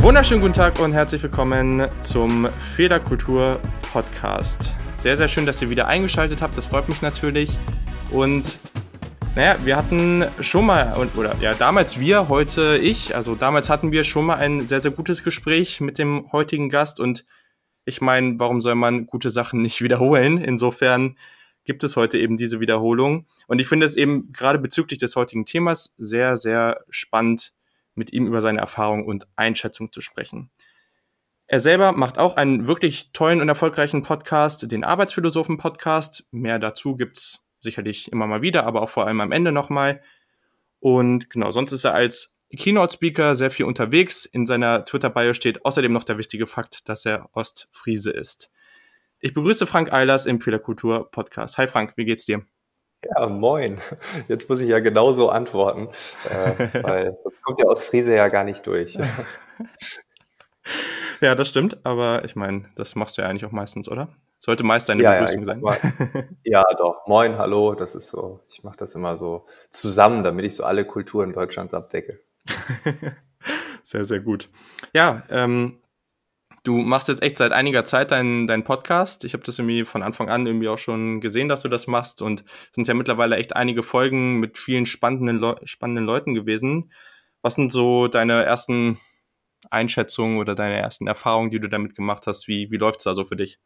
Wunderschönen guten Tag und herzlich willkommen zum Federkultur Podcast. Sehr, sehr schön, dass ihr wieder eingeschaltet habt. Das freut mich natürlich. Und naja, wir hatten schon mal, oder ja, damals wir, heute ich. Also damals hatten wir schon mal ein sehr, sehr gutes Gespräch mit dem heutigen Gast. Und ich meine, warum soll man gute Sachen nicht wiederholen? Insofern gibt es heute eben diese Wiederholung. Und ich finde es eben gerade bezüglich des heutigen Themas sehr, sehr spannend mit ihm über seine Erfahrung und Einschätzung zu sprechen. Er selber macht auch einen wirklich tollen und erfolgreichen Podcast, den Arbeitsphilosophen-Podcast. Mehr dazu gibt's sicherlich immer mal wieder, aber auch vor allem am Ende nochmal. Und genau, sonst ist er als Keynote-Speaker sehr viel unterwegs. In seiner Twitter-Bio steht außerdem noch der wichtige Fakt, dass er Ostfriese ist. Ich begrüße Frank Eilers im Fehlerkultur-Podcast. Hi Frank, wie geht's dir? Ja, moin. Jetzt muss ich ja genauso antworten, äh, weil sonst kommt ja aus Friese ja gar nicht durch. ja, das stimmt, aber ich meine, das machst du ja eigentlich auch meistens, oder? Sollte meist deine ja, Begrüßung ja, sein. Mal, ja, doch. Moin, hallo, das ist so. Ich mache das immer so zusammen, damit ich so alle Kulturen Deutschlands abdecke. sehr, sehr gut. Ja, ähm, Du machst jetzt echt seit einiger Zeit deinen dein Podcast. Ich habe das irgendwie von Anfang an irgendwie auch schon gesehen, dass du das machst. Und es sind ja mittlerweile echt einige Folgen mit vielen spannenden, Le spannenden Leuten gewesen. Was sind so deine ersten Einschätzungen oder deine ersten Erfahrungen, die du damit gemacht hast? Wie, wie läuft es da so für dich?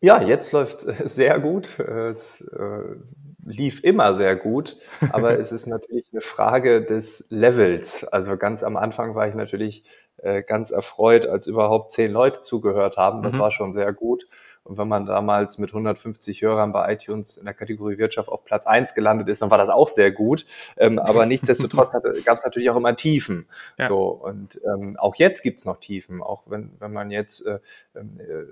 Ja, jetzt läuft sehr gut. Es äh, lief immer sehr gut, aber es ist natürlich eine Frage des Levels. Also ganz am Anfang war ich natürlich äh, ganz erfreut, als überhaupt zehn Leute zugehört haben. Das mhm. war schon sehr gut. Und wenn man damals mit 150 Hörern bei iTunes in der Kategorie Wirtschaft auf Platz eins gelandet ist, dann war das auch sehr gut. Ähm, aber nichtsdestotrotz gab es natürlich auch immer Tiefen. Ja. So und ähm, auch jetzt gibt's noch Tiefen, auch wenn wenn man jetzt äh, äh,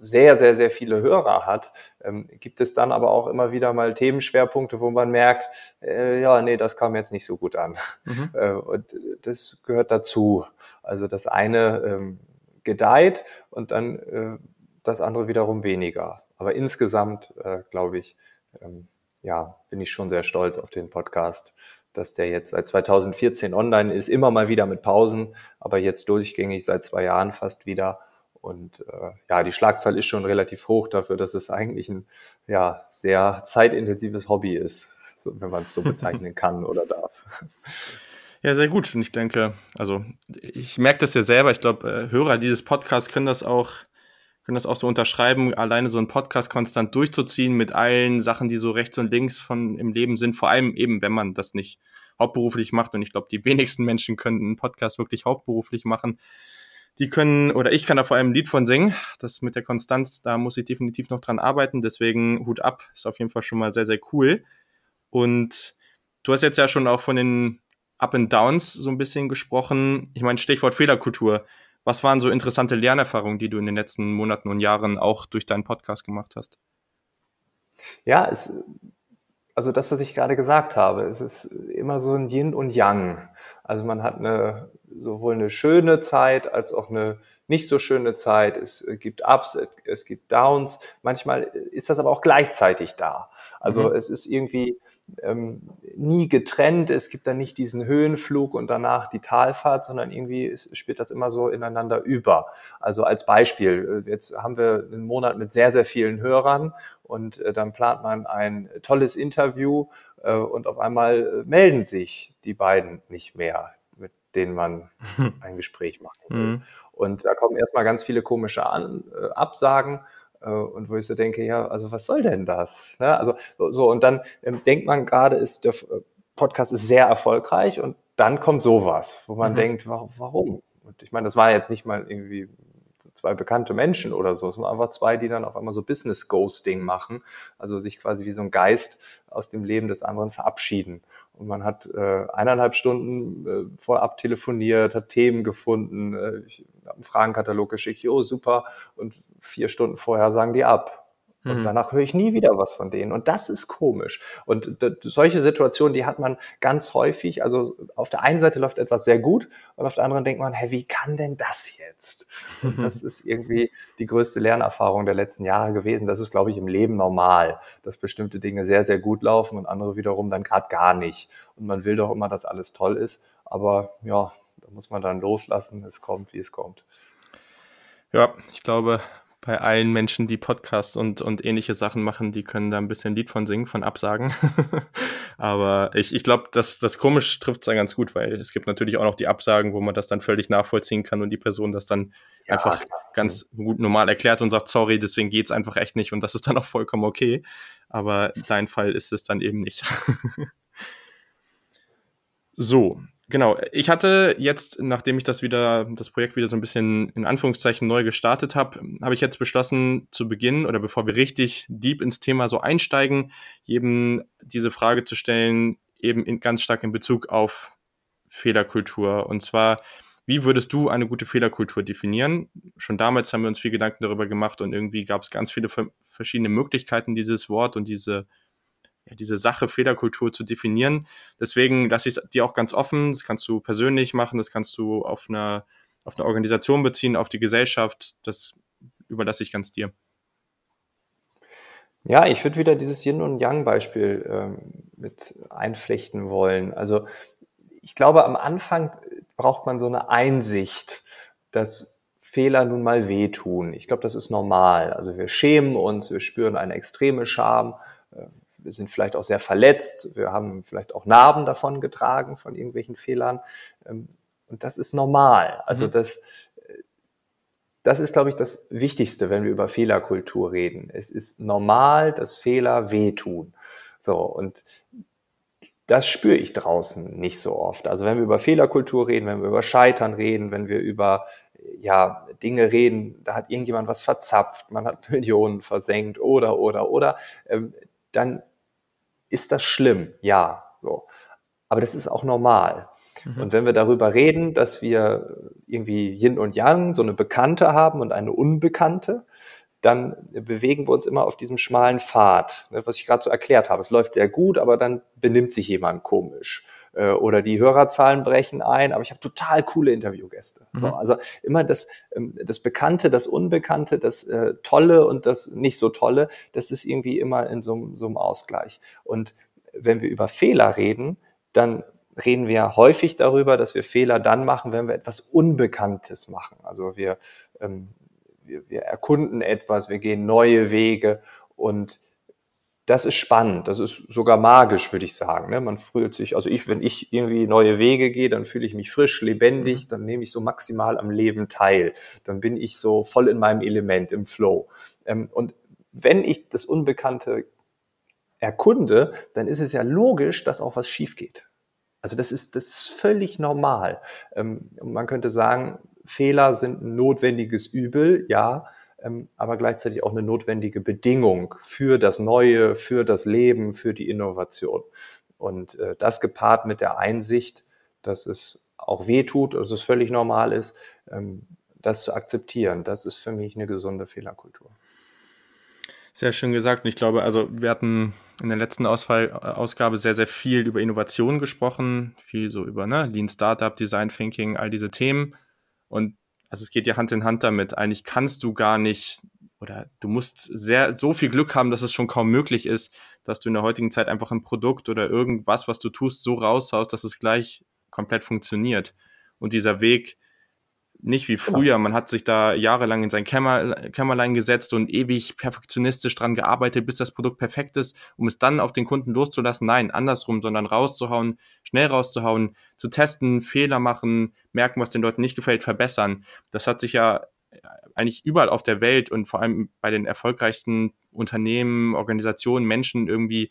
sehr, sehr, sehr viele Hörer hat, ähm, gibt es dann aber auch immer wieder mal Themenschwerpunkte, wo man merkt, äh, ja, nee, das kam jetzt nicht so gut an. Mhm. Äh, und das gehört dazu. Also das eine ähm, gedeiht und dann äh, das andere wiederum weniger. Aber insgesamt, äh, glaube ich, ähm, ja, bin ich schon sehr stolz auf den Podcast, dass der jetzt seit 2014 online ist, immer mal wieder mit Pausen, aber jetzt durchgängig seit zwei Jahren fast wieder. Und äh, ja, die Schlagzahl ist schon relativ hoch dafür, dass es eigentlich ein ja, sehr zeitintensives Hobby ist, wenn man es so bezeichnen kann oder darf. Ja, sehr gut. Und ich denke, also ich merke das ja selber. Ich glaube, äh, Hörer dieses Podcasts können das auch können das auch so unterschreiben, alleine so einen Podcast konstant durchzuziehen mit allen Sachen, die so rechts und links von im Leben sind, vor allem eben, wenn man das nicht hauptberuflich macht. Und ich glaube, die wenigsten Menschen können einen Podcast wirklich hauptberuflich machen die können, oder ich kann da vor allem ein Lied von singen. Das mit der Konstanz, da muss ich definitiv noch dran arbeiten. Deswegen Hut ab, ist auf jeden Fall schon mal sehr, sehr cool. Und du hast jetzt ja schon auch von den Up and Downs so ein bisschen gesprochen. Ich meine, Stichwort Fehlerkultur. Was waren so interessante Lernerfahrungen, die du in den letzten Monaten und Jahren auch durch deinen Podcast gemacht hast? Ja, es, also das, was ich gerade gesagt habe, es ist immer so ein Yin und Yang. Also man hat eine sowohl eine schöne Zeit als auch eine nicht so schöne Zeit. Es gibt Ups, es gibt Downs. Manchmal ist das aber auch gleichzeitig da. Also mhm. es ist irgendwie ähm, nie getrennt. Es gibt dann nicht diesen Höhenflug und danach die Talfahrt, sondern irgendwie ist, spielt das immer so ineinander über. Also als Beispiel, äh, jetzt haben wir einen Monat mit sehr, sehr vielen Hörern und äh, dann plant man ein tolles Interview äh, und auf einmal melden sich die beiden nicht mehr denen man ein Gespräch machen will. Mhm. Und da kommen erstmal ganz viele komische An äh, Absagen. Äh, und wo ich so denke, ja, also was soll denn das? Ja, also so, und dann ähm, denkt man gerade, ist der äh, Podcast ist sehr erfolgreich und dann kommt sowas, wo man mhm. denkt, warum? Und ich meine, das war jetzt nicht mal irgendwie zwei bekannte Menschen oder so. Es waren einfach zwei, die dann auf einmal so Business Ghosting machen, also sich quasi wie so ein Geist aus dem Leben des anderen verabschieden. Und man hat äh, eineinhalb Stunden äh, vorab telefoniert, hat Themen gefunden, äh, ich habe einen Fragenkatalog geschickt, oh super, und vier Stunden vorher sagen die ab. Und mhm. danach höre ich nie wieder was von denen. Und das ist komisch. Und solche Situationen, die hat man ganz häufig. Also auf der einen Seite läuft etwas sehr gut und auf der anderen denkt man, hä, wie kann denn das jetzt? Und das ist irgendwie die größte Lernerfahrung der letzten Jahre gewesen. Das ist, glaube ich, im Leben normal, dass bestimmte Dinge sehr, sehr gut laufen und andere wiederum dann gerade gar nicht. Und man will doch immer, dass alles toll ist. Aber ja, da muss man dann loslassen. Es kommt, wie es kommt. Ja, ich glaube, bei allen Menschen, die Podcasts und, und ähnliche Sachen machen, die können da ein bisschen Lied von singen, von Absagen. Aber ich, ich glaube, das, das komisch trifft es dann ganz gut, weil es gibt natürlich auch noch die Absagen, wo man das dann völlig nachvollziehen kann und die Person das dann ja, einfach klar. ganz gut normal erklärt und sagt, sorry, deswegen geht's einfach echt nicht und das ist dann auch vollkommen okay. Aber dein Fall ist es dann eben nicht. so, Genau, ich hatte jetzt, nachdem ich das wieder, das Projekt wieder so ein bisschen in Anführungszeichen neu gestartet habe, habe ich jetzt beschlossen, zu Beginn oder bevor wir richtig deep ins Thema so einsteigen, jedem diese Frage zu stellen, eben in, ganz stark in Bezug auf Fehlerkultur. Und zwar, wie würdest du eine gute Fehlerkultur definieren? Schon damals haben wir uns viel Gedanken darüber gemacht und irgendwie gab es ganz viele verschiedene Möglichkeiten, dieses Wort und diese diese Sache Fehlerkultur zu definieren. Deswegen lasse ich es dir auch ganz offen. Das kannst du persönlich machen, das kannst du auf eine, auf eine Organisation beziehen, auf die Gesellschaft. Das überlasse ich ganz dir. Ja, ich würde wieder dieses Yin- und Yang-Beispiel ähm, mit einflechten wollen. Also ich glaube, am Anfang braucht man so eine Einsicht, dass Fehler nun mal wehtun. Ich glaube, das ist normal. Also wir schämen uns, wir spüren eine extreme Scham, äh, wir sind vielleicht auch sehr verletzt, wir haben vielleicht auch Narben davon getragen von irgendwelchen Fehlern. Ähm, und das ist normal. Also mhm. das, das ist, glaube ich, das Wichtigste, wenn wir über Fehlerkultur reden. Es ist normal, dass Fehler wehtun. So, und das spüre ich draußen nicht so oft. Also wenn wir über Fehlerkultur reden, wenn wir über Scheitern reden, wenn wir über ja, Dinge reden, da hat irgendjemand was verzapft, man hat Millionen versenkt oder, oder, oder, ähm, dann ist das schlimm? Ja, so. Aber das ist auch normal. Mhm. Und wenn wir darüber reden, dass wir irgendwie Yin und Yang, so eine Bekannte haben und eine Unbekannte, dann bewegen wir uns immer auf diesem schmalen Pfad, ne, was ich gerade so erklärt habe. Es läuft sehr gut, aber dann benimmt sich jemand komisch. Äh, oder die Hörerzahlen brechen ein, aber ich habe total coole Interviewgäste. Mhm. So, also immer das, ähm, das Bekannte, das Unbekannte, das äh, Tolle und das nicht so Tolle, das ist irgendwie immer in so, so einem Ausgleich. Und wenn wir über Fehler reden, dann reden wir häufig darüber, dass wir Fehler dann machen, wenn wir etwas Unbekanntes machen. Also wir, ähm, wir, wir erkunden etwas, wir gehen neue Wege und das ist spannend, das ist sogar magisch, würde ich sagen. Ne? Man fühlt sich, also ich, wenn ich irgendwie neue Wege gehe, dann fühle ich mich frisch, lebendig, mhm. dann nehme ich so maximal am Leben teil. Dann bin ich so voll in meinem Element, im Flow. Ähm, und wenn ich das Unbekannte erkunde, dann ist es ja logisch, dass auch was schief geht. Also das ist, das ist völlig normal. Ähm, man könnte sagen, Fehler sind ein notwendiges Übel, ja, aber gleichzeitig auch eine notwendige Bedingung für das Neue, für das Leben, für die Innovation. Und äh, das gepaart mit der Einsicht, dass es auch weh tut, dass es völlig normal ist, ähm, das zu akzeptieren, das ist für mich eine gesunde Fehlerkultur. Sehr schön gesagt. Und ich glaube, also wir hatten in der letzten Ausfall, Ausgabe sehr, sehr viel über Innovation gesprochen, viel so über ne, Lean Startup, Design Thinking, all diese Themen. Und also es geht ja Hand in Hand damit. Eigentlich kannst du gar nicht oder du musst sehr so viel Glück haben, dass es schon kaum möglich ist, dass du in der heutigen Zeit einfach ein Produkt oder irgendwas, was du tust, so raushaust, dass es gleich komplett funktioniert. Und dieser Weg, nicht wie genau. früher, man hat sich da jahrelang in sein Kämmer, Kämmerlein gesetzt und ewig perfektionistisch dran gearbeitet, bis das Produkt perfekt ist, um es dann auf den Kunden loszulassen. Nein, andersrum, sondern rauszuhauen, schnell rauszuhauen, zu testen, Fehler machen, merken, was den Leuten nicht gefällt, verbessern. Das hat sich ja eigentlich überall auf der Welt und vor allem bei den erfolgreichsten Unternehmen, Organisationen, Menschen irgendwie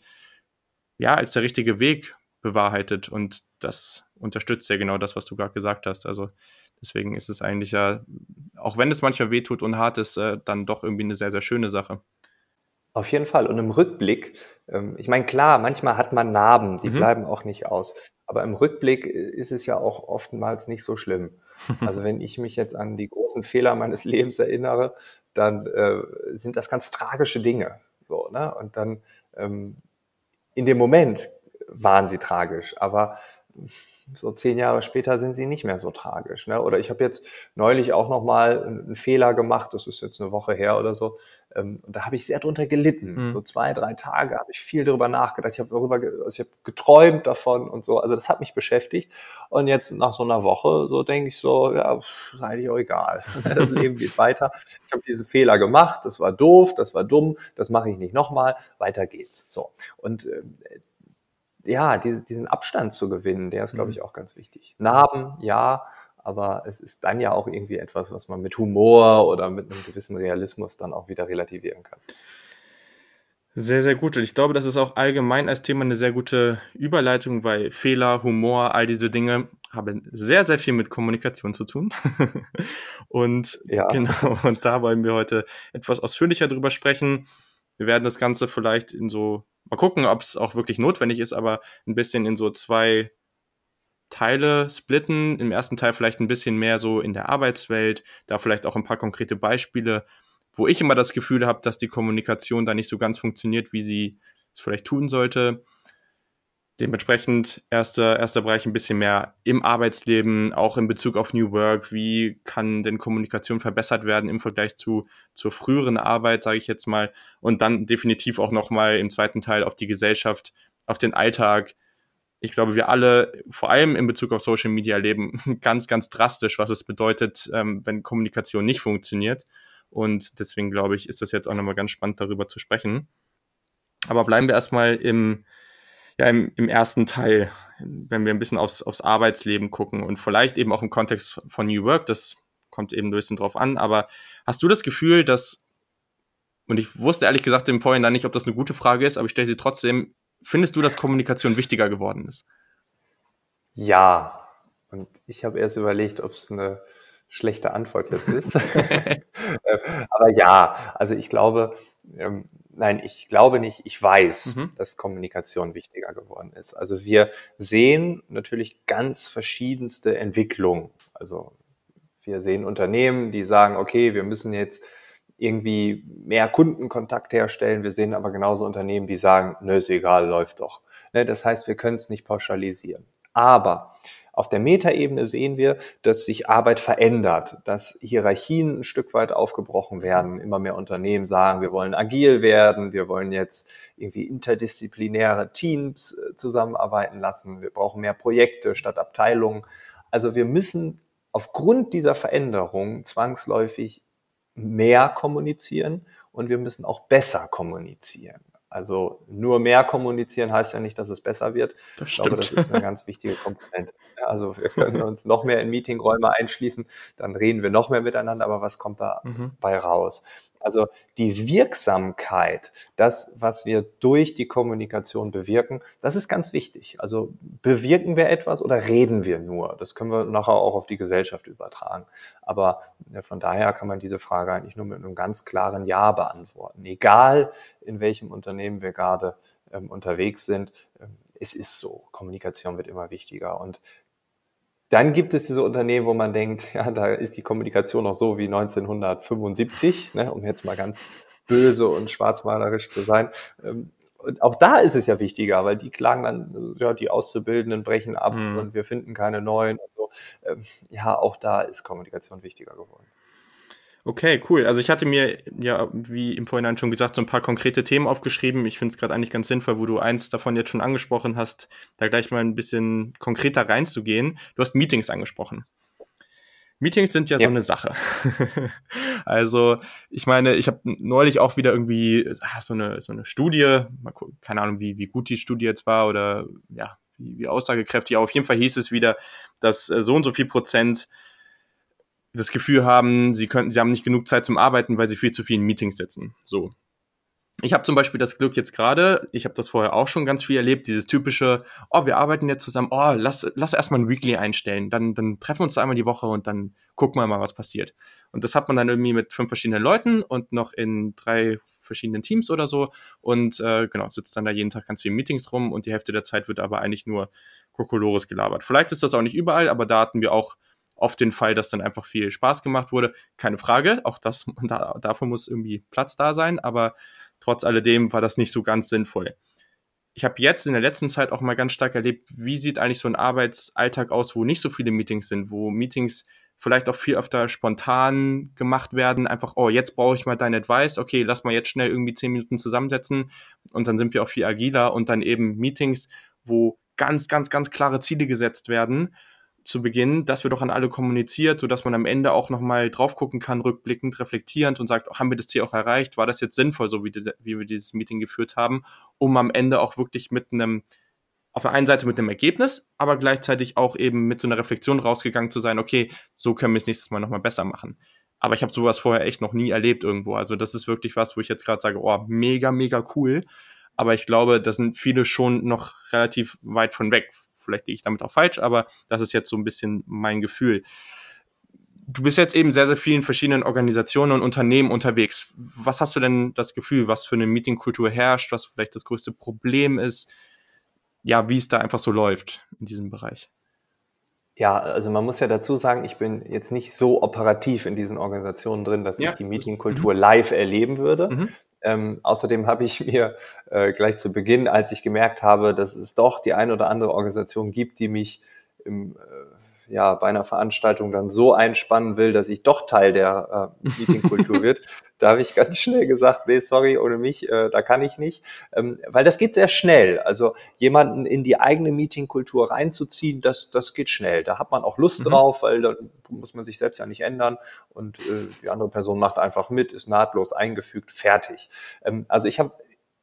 ja als der richtige Weg bewahrheitet und das unterstützt ja genau das, was du gerade gesagt hast. Also Deswegen ist es eigentlich ja, auch wenn es manchmal wehtut und hart ist, äh, dann doch irgendwie eine sehr, sehr schöne Sache. Auf jeden Fall. Und im Rückblick, ähm, ich meine, klar, manchmal hat man Narben, die mhm. bleiben auch nicht aus. Aber im Rückblick ist es ja auch oftmals nicht so schlimm. Also wenn ich mich jetzt an die großen Fehler meines Lebens erinnere, dann äh, sind das ganz tragische Dinge. So, ne? Und dann ähm, in dem Moment waren sie tragisch, aber so zehn Jahre später sind sie nicht mehr so tragisch. Ne? Oder ich habe jetzt neulich auch noch mal einen Fehler gemacht, das ist jetzt eine Woche her oder so, ähm, und da habe ich sehr drunter gelitten. Mhm. So zwei, drei Tage habe ich viel darüber nachgedacht, ich habe darüber, also ich habe geträumt davon und so. Also das hat mich beschäftigt. Und jetzt nach so einer Woche so denke ich so, ja, sei eigentlich auch egal. Das Leben geht weiter. Ich habe diesen Fehler gemacht, das war doof, das war dumm, das mache ich nicht nochmal. Weiter geht's. So und äh, ja, diese, diesen Abstand zu gewinnen, der ist, glaube mhm. ich, auch ganz wichtig. Narben, ja, aber es ist dann ja auch irgendwie etwas, was man mit Humor oder mit einem gewissen Realismus dann auch wieder relativieren kann. Sehr, sehr gut. Und ich glaube, das ist auch allgemein als Thema eine sehr gute Überleitung, weil Fehler, Humor, all diese Dinge haben sehr, sehr viel mit Kommunikation zu tun. und ja. genau, und da wollen wir heute etwas ausführlicher drüber sprechen. Wir werden das Ganze vielleicht in so Mal gucken, ob es auch wirklich notwendig ist, aber ein bisschen in so zwei Teile splitten. Im ersten Teil vielleicht ein bisschen mehr so in der Arbeitswelt, da vielleicht auch ein paar konkrete Beispiele, wo ich immer das Gefühl habe, dass die Kommunikation da nicht so ganz funktioniert, wie sie es vielleicht tun sollte. Dementsprechend erster, erster Bereich ein bisschen mehr im Arbeitsleben, auch in Bezug auf New Work. Wie kann denn Kommunikation verbessert werden im Vergleich zu zur früheren Arbeit, sage ich jetzt mal. Und dann definitiv auch nochmal im zweiten Teil auf die Gesellschaft, auf den Alltag. Ich glaube, wir alle, vor allem in Bezug auf Social Media, leben ganz, ganz drastisch, was es bedeutet, ähm, wenn Kommunikation nicht funktioniert. Und deswegen glaube ich, ist das jetzt auch nochmal ganz spannend, darüber zu sprechen. Aber bleiben wir erstmal im, ja, im, im ersten Teil, wenn wir ein bisschen aufs, aufs Arbeitsleben gucken und vielleicht eben auch im Kontext von New Work, das kommt eben ein bisschen drauf an, aber hast du das Gefühl, dass, und ich wusste ehrlich gesagt im Vorhinein nicht, ob das eine gute Frage ist, aber ich stelle sie trotzdem, findest du, dass Kommunikation wichtiger geworden ist? Ja, und ich habe erst überlegt, ob es eine schlechte Antwort jetzt ist. Ähm, aber ja, also ich glaube, ähm, nein, ich glaube nicht, ich weiß, mhm. dass Kommunikation wichtiger geworden ist. Also wir sehen natürlich ganz verschiedenste Entwicklungen. Also wir sehen Unternehmen, die sagen, okay, wir müssen jetzt irgendwie mehr Kundenkontakt herstellen. Wir sehen aber genauso Unternehmen, die sagen, nö, ist egal, läuft doch. Ne, das heißt, wir können es nicht pauschalisieren. Aber auf der Metaebene sehen wir, dass sich Arbeit verändert, dass Hierarchien ein Stück weit aufgebrochen werden. Immer mehr Unternehmen sagen, wir wollen agil werden, wir wollen jetzt irgendwie interdisziplinäre Teams äh, zusammenarbeiten lassen, wir brauchen mehr Projekte statt Abteilungen. Also wir müssen aufgrund dieser Veränderung zwangsläufig mehr kommunizieren und wir müssen auch besser kommunizieren. Also nur mehr kommunizieren heißt ja nicht, dass es besser wird. Das ich glaube, das ist eine ganz wichtige Komponente. Also wir können uns noch mehr in Meetingräume einschließen, dann reden wir noch mehr miteinander, aber was kommt dabei mhm. raus? Also die Wirksamkeit, das, was wir durch die Kommunikation bewirken, das ist ganz wichtig. Also bewirken wir etwas oder reden wir nur? Das können wir nachher auch auf die Gesellschaft übertragen. Aber von daher kann man diese Frage eigentlich nur mit einem ganz klaren Ja beantworten. Egal, in welchem Unternehmen wir gerade ähm, unterwegs sind, ähm, es ist so. Kommunikation wird immer wichtiger. Und dann gibt es diese Unternehmen, wo man denkt, ja, da ist die Kommunikation noch so wie 1975, ne, um jetzt mal ganz böse und schwarzmalerisch zu sein. Ähm, und auch da ist es ja wichtiger, weil die klagen dann, ja, die Auszubildenden brechen ab mhm. und wir finden keine neuen und so. Ähm, ja, auch da ist Kommunikation wichtiger geworden. Okay, cool. Also ich hatte mir ja, wie im Vorhinein schon gesagt, so ein paar konkrete Themen aufgeschrieben. Ich finde es gerade eigentlich ganz sinnvoll, wo du eins davon jetzt schon angesprochen hast, da gleich mal ein bisschen konkreter reinzugehen. Du hast Meetings angesprochen. Meetings sind ja, ja. so eine Sache. also ich meine, ich habe neulich auch wieder irgendwie ah, so eine so eine Studie, keine Ahnung, wie wie gut die Studie jetzt war oder ja wie, wie aussagekräftig. Aber auf jeden Fall hieß es wieder, dass äh, so und so viel Prozent das Gefühl haben, sie könnten, sie haben nicht genug Zeit zum Arbeiten, weil sie viel zu viel in Meetings sitzen. So. Ich habe zum Beispiel das Glück jetzt gerade, ich habe das vorher auch schon ganz viel erlebt, dieses typische, oh, wir arbeiten jetzt zusammen, oh, lass, lass erstmal ein Weekly einstellen, dann, dann treffen wir uns da einmal die Woche und dann gucken wir mal, was passiert. Und das hat man dann irgendwie mit fünf verschiedenen Leuten und noch in drei verschiedenen Teams oder so und äh, genau, sitzt dann da jeden Tag ganz viel Meetings rum und die Hälfte der Zeit wird aber eigentlich nur Kokolores gelabert. Vielleicht ist das auch nicht überall, aber da hatten wir auch oft den Fall, dass dann einfach viel Spaß gemacht wurde. Keine Frage, auch das, da, dafür muss irgendwie Platz da sein, aber trotz alledem war das nicht so ganz sinnvoll. Ich habe jetzt in der letzten Zeit auch mal ganz stark erlebt, wie sieht eigentlich so ein Arbeitsalltag aus, wo nicht so viele Meetings sind, wo Meetings vielleicht auch viel öfter spontan gemacht werden. Einfach, oh, jetzt brauche ich mal dein Advice. Okay, lass mal jetzt schnell irgendwie zehn Minuten zusammensetzen. Und dann sind wir auch viel agiler und dann eben Meetings, wo ganz, ganz, ganz klare Ziele gesetzt werden zu Beginn, das wird auch an alle kommuniziert, sodass man am Ende auch nochmal drauf gucken kann, rückblickend, reflektierend und sagt, haben wir das Ziel auch erreicht? War das jetzt sinnvoll, so wie, die, wie wir dieses Meeting geführt haben, um am Ende auch wirklich mit einem, auf der einen Seite mit einem Ergebnis, aber gleichzeitig auch eben mit so einer Reflexion rausgegangen zu sein, okay, so können wir es nächstes Mal nochmal besser machen. Aber ich habe sowas vorher echt noch nie erlebt irgendwo. Also das ist wirklich was, wo ich jetzt gerade sage, oh, mega, mega cool. Aber ich glaube, da sind viele schon noch relativ weit von weg Vielleicht liege ich damit auch falsch, aber das ist jetzt so ein bisschen mein Gefühl. Du bist jetzt eben sehr, sehr vielen verschiedenen Organisationen und Unternehmen unterwegs. Was hast du denn das Gefühl, was für eine Meetingkultur herrscht, was vielleicht das größte Problem ist? Ja, wie es da einfach so läuft in diesem Bereich? Ja, also man muss ja dazu sagen, ich bin jetzt nicht so operativ in diesen Organisationen drin, dass ja. ich die Meetingkultur mhm. live erleben würde. Mhm. Ähm, außerdem habe ich mir äh, gleich zu Beginn, als ich gemerkt habe, dass es doch die eine oder andere Organisation gibt, die mich im äh, ja, bei einer Veranstaltung dann so einspannen will, dass ich doch Teil der äh, Meetingkultur wird, da habe ich ganz schnell gesagt, nee, sorry, ohne mich, äh, da kann ich nicht. Ähm, weil das geht sehr schnell. Also jemanden in die eigene Meetingkultur reinzuziehen, das, das geht schnell. Da hat man auch Lust mhm. drauf, weil da muss man sich selbst ja nicht ändern und äh, die andere Person macht einfach mit, ist nahtlos eingefügt, fertig. Ähm, also ich habe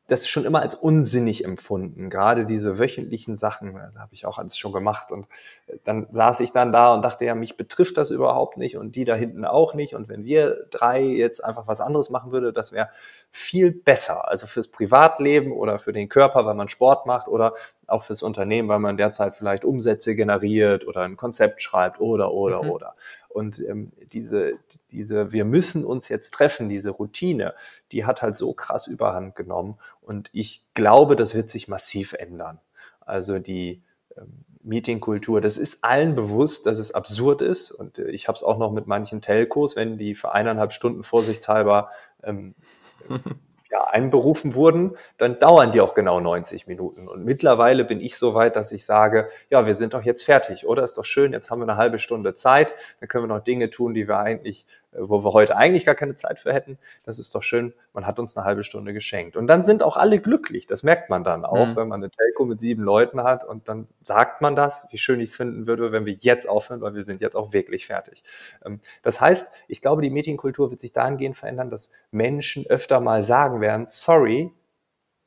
das schon immer als unsinnig empfunden. Gerade diese wöchentlichen Sachen, das habe ich auch alles schon gemacht. Und äh, dann saß ich dann da und dachte, ja, mich betrifft das überhaupt nicht und die da hinten auch nicht. Und wenn wir drei jetzt einfach was anderes machen würde, das wäre viel besser. Also fürs Privatleben oder für den Körper, weil man Sport macht oder auch fürs Unternehmen, weil man derzeit vielleicht Umsätze generiert oder ein Konzept schreibt oder, oder, mhm. oder. Und ähm, diese, diese, wir müssen uns jetzt treffen, diese Routine, die hat halt so krass überhand genommen. Und ich glaube, das wird sich massiv ändern. Also die ähm, Meetingkultur, das ist allen bewusst, dass es absurd ist. Und äh, ich habe es auch noch mit manchen Telcos, wenn die für eineinhalb Stunden vorsichtshalber ähm, ja, einberufen wurden, dann dauern die auch genau 90 Minuten. Und mittlerweile bin ich so weit, dass ich sage, ja, wir sind doch jetzt fertig, oder? Ist doch schön, jetzt haben wir eine halbe Stunde Zeit, dann können wir noch Dinge tun, die wir eigentlich, äh, wo wir heute eigentlich gar keine Zeit für hätten. Das ist doch schön, man hat uns eine halbe Stunde geschenkt. Und dann sind auch alle glücklich, das merkt man dann auch, mhm. wenn man eine Telco mit sieben Leuten hat und dann sagt man das, wie schön ich es finden würde, wenn wir jetzt aufhören, weil wir sind jetzt auch wirklich fertig. Ähm, das heißt, ich glaube, die Medienkultur wird sich dahingehend verändern, dass Menschen öfter mal sagen, sagen werden, sorry,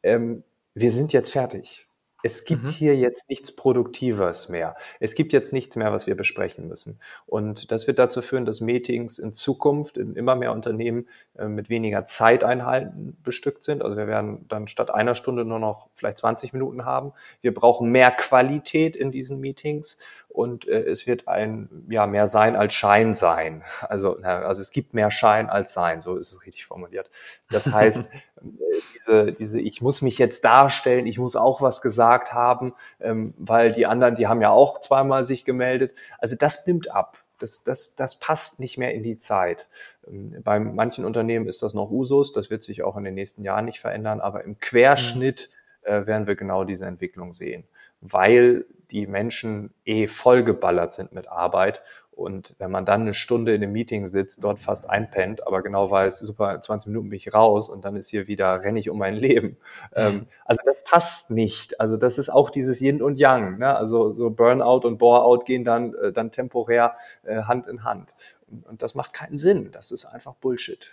ähm, wir sind jetzt fertig. Es gibt mhm. hier jetzt nichts Produktives mehr. Es gibt jetzt nichts mehr, was wir besprechen müssen. Und das wird dazu führen, dass Meetings in Zukunft in immer mehr Unternehmen äh, mit weniger Zeiteinheiten bestückt sind. Also wir werden dann statt einer Stunde nur noch vielleicht 20 Minuten haben. Wir brauchen mehr Qualität in diesen Meetings und äh, es wird ein ja mehr Sein als Schein sein. Also, also es gibt mehr Schein als Sein, so ist es richtig formuliert. Das heißt, diese, diese, ich muss mich jetzt darstellen, ich muss auch was gesagt haben, ähm, weil die anderen, die haben ja auch zweimal sich gemeldet. Also das nimmt ab. Das, das, das passt nicht mehr in die Zeit. Ähm, bei manchen Unternehmen ist das noch Usus, das wird sich auch in den nächsten Jahren nicht verändern, aber im Querschnitt äh, werden wir genau diese Entwicklung sehen, weil die Menschen eh vollgeballert sind mit Arbeit und wenn man dann eine Stunde in einem Meeting sitzt, dort fast einpennt, aber genau weiß, super, 20 Minuten bin ich raus und dann ist hier wieder, renne ich um mein Leben. Ähm, also das passt nicht. Also das ist auch dieses Yin und Yang. Ne? Also so Burnout und Boreout gehen dann, äh, dann temporär äh, Hand in Hand. Und das macht keinen Sinn. Das ist einfach Bullshit.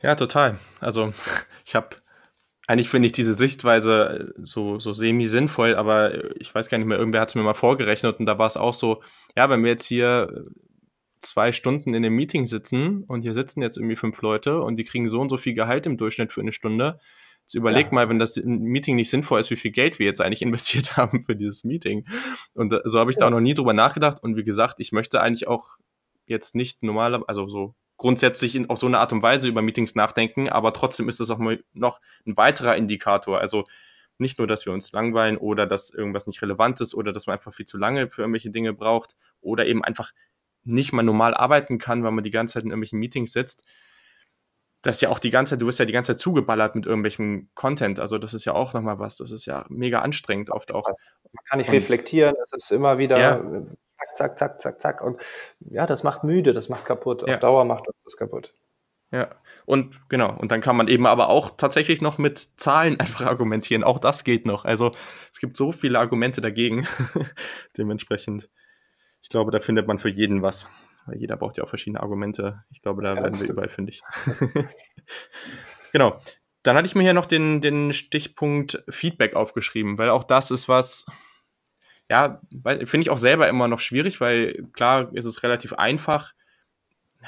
Ja, total. Also ich habe eigentlich finde ich diese Sichtweise äh, so, so semi-sinnvoll, aber äh, ich weiß gar nicht mehr, irgendwer hat es mir mal vorgerechnet und da war es auch so, ja, wenn wir jetzt hier äh, zwei Stunden in einem Meeting sitzen und hier sitzen jetzt irgendwie fünf Leute und die kriegen so und so viel Gehalt im Durchschnitt für eine Stunde, jetzt überleg ja. mal, wenn das Meeting nicht sinnvoll ist, wie viel Geld wir jetzt eigentlich investiert haben für dieses Meeting. Und so habe ich da auch noch nie drüber nachgedacht und wie gesagt, ich möchte eigentlich auch jetzt nicht normaler, also so grundsätzlich in, auf so eine Art und Weise über Meetings nachdenken, aber trotzdem ist das auch mal noch ein weiterer Indikator. Also nicht nur, dass wir uns langweilen oder dass irgendwas nicht relevant ist oder dass man einfach viel zu lange für irgendwelche Dinge braucht oder eben einfach nicht mal normal arbeiten kann, weil man die ganze Zeit in irgendwelchen Meetings sitzt. Das ist ja auch die ganze Zeit, du wirst ja die ganze Zeit zugeballert mit irgendwelchem Content. Also das ist ja auch nochmal was. Das ist ja mega anstrengend oft auch. Man kann nicht Und, reflektieren. Es ist immer wieder ja. Zack, zack, zack, zack, zack. Und ja, das macht müde, das macht kaputt. Auf ja. Dauer macht uns das kaputt. Ja, und genau, und dann kann man eben aber auch tatsächlich noch mit Zahlen einfach argumentieren. Auch das geht noch. Also es gibt so viele Argumente dagegen. Dementsprechend, ich glaube, da findet man für jeden was. Weil jeder braucht ja auch verschiedene Argumente. Ich glaube, da ja, werden wir überall fündig. genau. Dann hatte ich mir hier noch den, den Stichpunkt Feedback aufgeschrieben, weil auch das ist was, ja, finde ich auch selber immer noch schwierig, weil klar ist es relativ einfach,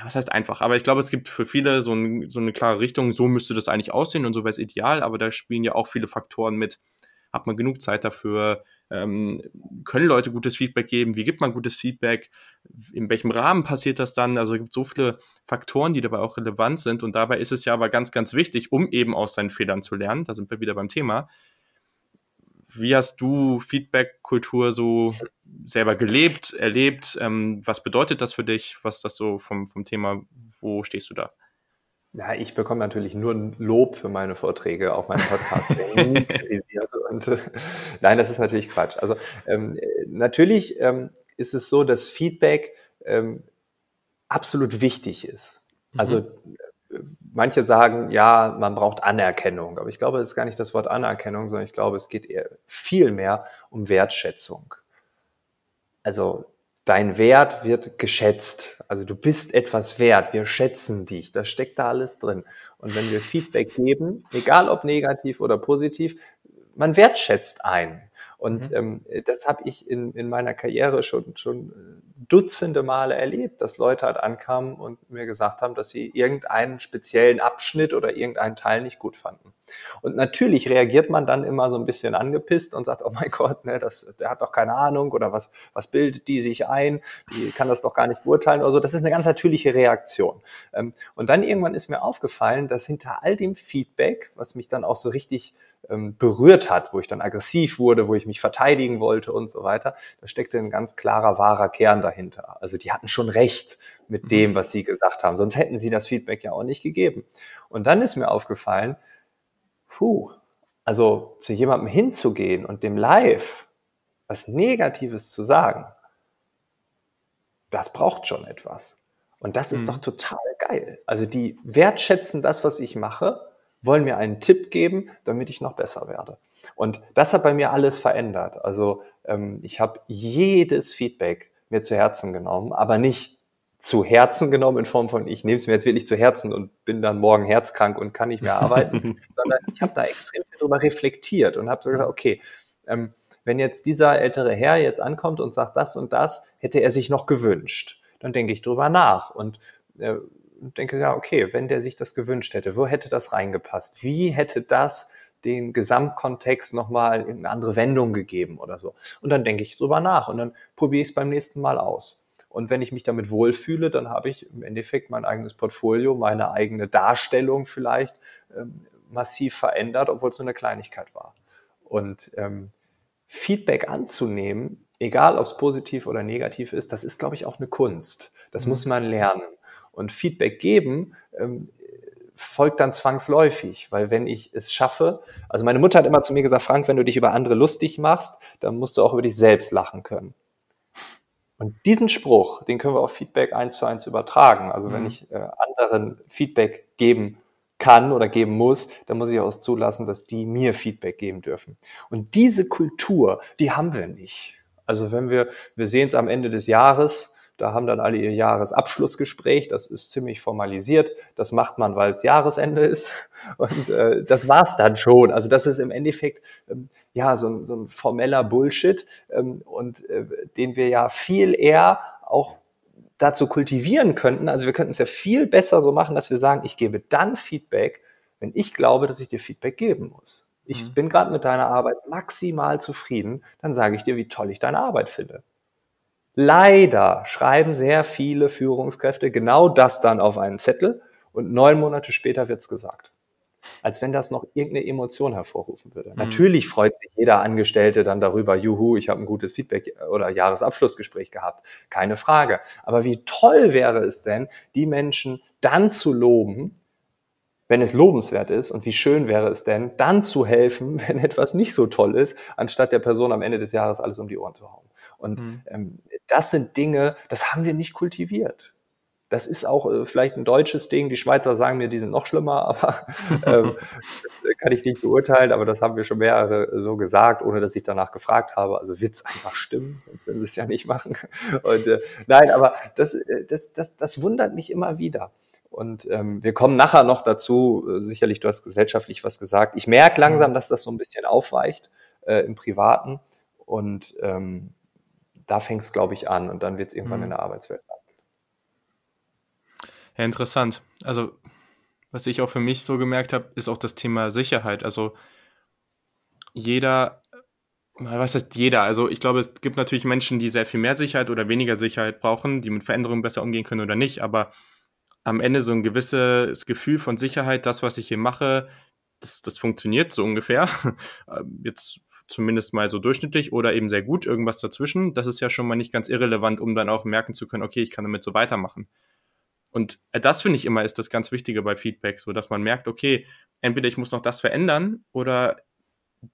was heißt einfach, aber ich glaube, es gibt für viele so, ein, so eine klare Richtung, so müsste das eigentlich aussehen und so wäre es ideal, aber da spielen ja auch viele Faktoren mit. Hat man genug Zeit dafür? Ähm, können Leute gutes Feedback geben? Wie gibt man gutes Feedback? In welchem Rahmen passiert das dann? Also es gibt so viele Faktoren, die dabei auch relevant sind und dabei ist es ja aber ganz, ganz wichtig, um eben aus seinen Fehlern zu lernen. Da sind wir wieder beim Thema. Wie hast du Feedback-Kultur so selber gelebt, erlebt? Ähm, was bedeutet das für dich? Was ist das so vom, vom Thema? Wo stehst du da? Ja, ich bekomme natürlich nur Lob für meine Vorträge auf meinem Podcast. und, äh, nein, das ist natürlich Quatsch. Also ähm, natürlich ähm, ist es so, dass Feedback ähm, absolut wichtig ist. Also mhm manche sagen, ja, man braucht Anerkennung, aber ich glaube, es ist gar nicht das Wort Anerkennung, sondern ich glaube, es geht eher viel mehr um Wertschätzung. Also dein Wert wird geschätzt. Also du bist etwas wert. Wir schätzen dich. Da steckt da alles drin. Und wenn wir Feedback geben, egal ob negativ oder positiv, man wertschätzt einen. Und mhm. ähm, das habe ich in, in meiner Karriere schon, schon äh, dutzende Male erlebt, dass Leute halt ankamen und mir gesagt haben, dass sie irgendeinen speziellen Abschnitt oder irgendeinen Teil nicht gut fanden. Und natürlich reagiert man dann immer so ein bisschen angepisst und sagt, oh mein Gott, ne, das, der hat doch keine Ahnung oder was, was bildet die sich ein, die kann das doch gar nicht beurteilen oder so. Das ist eine ganz natürliche Reaktion. Ähm, und dann irgendwann ist mir aufgefallen, dass hinter all dem Feedback, was mich dann auch so richtig ähm, berührt hat, wo ich dann aggressiv wurde, wo ich mich verteidigen wollte und so weiter, da steckte ein ganz klarer, wahrer Kern dahinter. Also die hatten schon recht mit mhm. dem, was sie gesagt haben, sonst hätten sie das Feedback ja auch nicht gegeben. Und dann ist mir aufgefallen, puh, also zu jemandem hinzugehen und dem live was Negatives zu sagen, das braucht schon etwas. Und das ist mhm. doch total geil. Also die wertschätzen das, was ich mache wollen mir einen Tipp geben, damit ich noch besser werde. Und das hat bei mir alles verändert. Also ähm, ich habe jedes Feedback mir zu Herzen genommen, aber nicht zu Herzen genommen in Form von, ich nehme es mir jetzt wirklich zu Herzen und bin dann morgen herzkrank und kann nicht mehr arbeiten, sondern ich habe da extrem darüber reflektiert und habe so gesagt, okay, ähm, wenn jetzt dieser ältere Herr jetzt ankommt und sagt das und das, hätte er sich noch gewünscht, dann denke ich drüber nach und äh, denke, ja, okay, wenn der sich das gewünscht hätte, wo hätte das reingepasst? Wie hätte das den Gesamtkontext nochmal eine andere Wendung gegeben oder so? Und dann denke ich drüber nach und dann probiere ich es beim nächsten Mal aus. Und wenn ich mich damit wohlfühle, dann habe ich im Endeffekt mein eigenes Portfolio, meine eigene Darstellung vielleicht ähm, massiv verändert, obwohl es nur eine Kleinigkeit war. Und ähm, Feedback anzunehmen, egal ob es positiv oder negativ ist, das ist, glaube ich, auch eine Kunst. Das mhm. muss man lernen. Und Feedback geben ähm, folgt dann zwangsläufig, weil wenn ich es schaffe, also meine Mutter hat immer zu mir gesagt, Frank, wenn du dich über andere lustig machst, dann musst du auch über dich selbst lachen können. Und diesen Spruch, den können wir auf Feedback eins zu eins übertragen. Also mhm. wenn ich äh, anderen Feedback geben kann oder geben muss, dann muss ich auch zulassen, dass die mir Feedback geben dürfen. Und diese Kultur, die haben wir nicht. Also wenn wir, wir sehen es am Ende des Jahres, da haben dann alle ihr Jahresabschlussgespräch. Das ist ziemlich formalisiert. Das macht man, weil es Jahresende ist. Und äh, das war's dann schon. Also das ist im Endeffekt ähm, ja so ein, so ein formeller Bullshit ähm, und äh, den wir ja viel eher auch dazu kultivieren könnten. Also wir könnten es ja viel besser so machen, dass wir sagen, ich gebe dann Feedback, wenn ich glaube, dass ich dir Feedback geben muss. Ich mhm. bin gerade mit deiner Arbeit maximal zufrieden, dann sage ich dir, wie toll ich deine Arbeit finde leider schreiben sehr viele Führungskräfte genau das dann auf einen Zettel und neun Monate später wird's gesagt als wenn das noch irgendeine Emotion hervorrufen würde. Mhm. Natürlich freut sich jeder Angestellte dann darüber, juhu, ich habe ein gutes Feedback oder Jahresabschlussgespräch gehabt. Keine Frage. Aber wie toll wäre es denn, die Menschen dann zu loben, wenn es lobenswert ist und wie schön wäre es denn, dann zu helfen, wenn etwas nicht so toll ist, anstatt der Person am Ende des Jahres alles um die Ohren zu hauen. Und mhm. ähm, das sind Dinge, das haben wir nicht kultiviert. Das ist auch äh, vielleicht ein deutsches Ding. Die Schweizer sagen mir, die sind noch schlimmer, aber ähm, kann ich nicht beurteilen. Aber das haben wir schon mehrere so gesagt, ohne dass ich danach gefragt habe. Also wird's einfach stimmen, sonst würden sie es ja nicht machen. Und äh, nein, aber das, äh, das, das, das wundert mich immer wieder. Und ähm, wir kommen nachher noch dazu. Äh, sicherlich, du hast gesellschaftlich was gesagt. Ich merke langsam, dass das so ein bisschen aufweicht äh, im Privaten. Und ähm, da fängt es, glaube ich, an. Und dann wird es irgendwann mhm. in der Arbeitswelt an. Ja, interessant. Also, was ich auch für mich so gemerkt habe, ist auch das Thema Sicherheit. Also, jeder, was heißt jeder? Also, ich glaube, es gibt natürlich Menschen, die sehr viel mehr Sicherheit oder weniger Sicherheit brauchen, die mit Veränderungen besser umgehen können oder nicht. Aber am Ende so ein gewisses Gefühl von Sicherheit, das, was ich hier mache, das, das funktioniert so ungefähr. Jetzt zumindest mal so durchschnittlich oder eben sehr gut, irgendwas dazwischen. Das ist ja schon mal nicht ganz irrelevant, um dann auch merken zu können, okay, ich kann damit so weitermachen. Und äh, das finde ich immer ist das ganz Wichtige bei Feedback, so dass man merkt, okay, entweder ich muss noch das verändern oder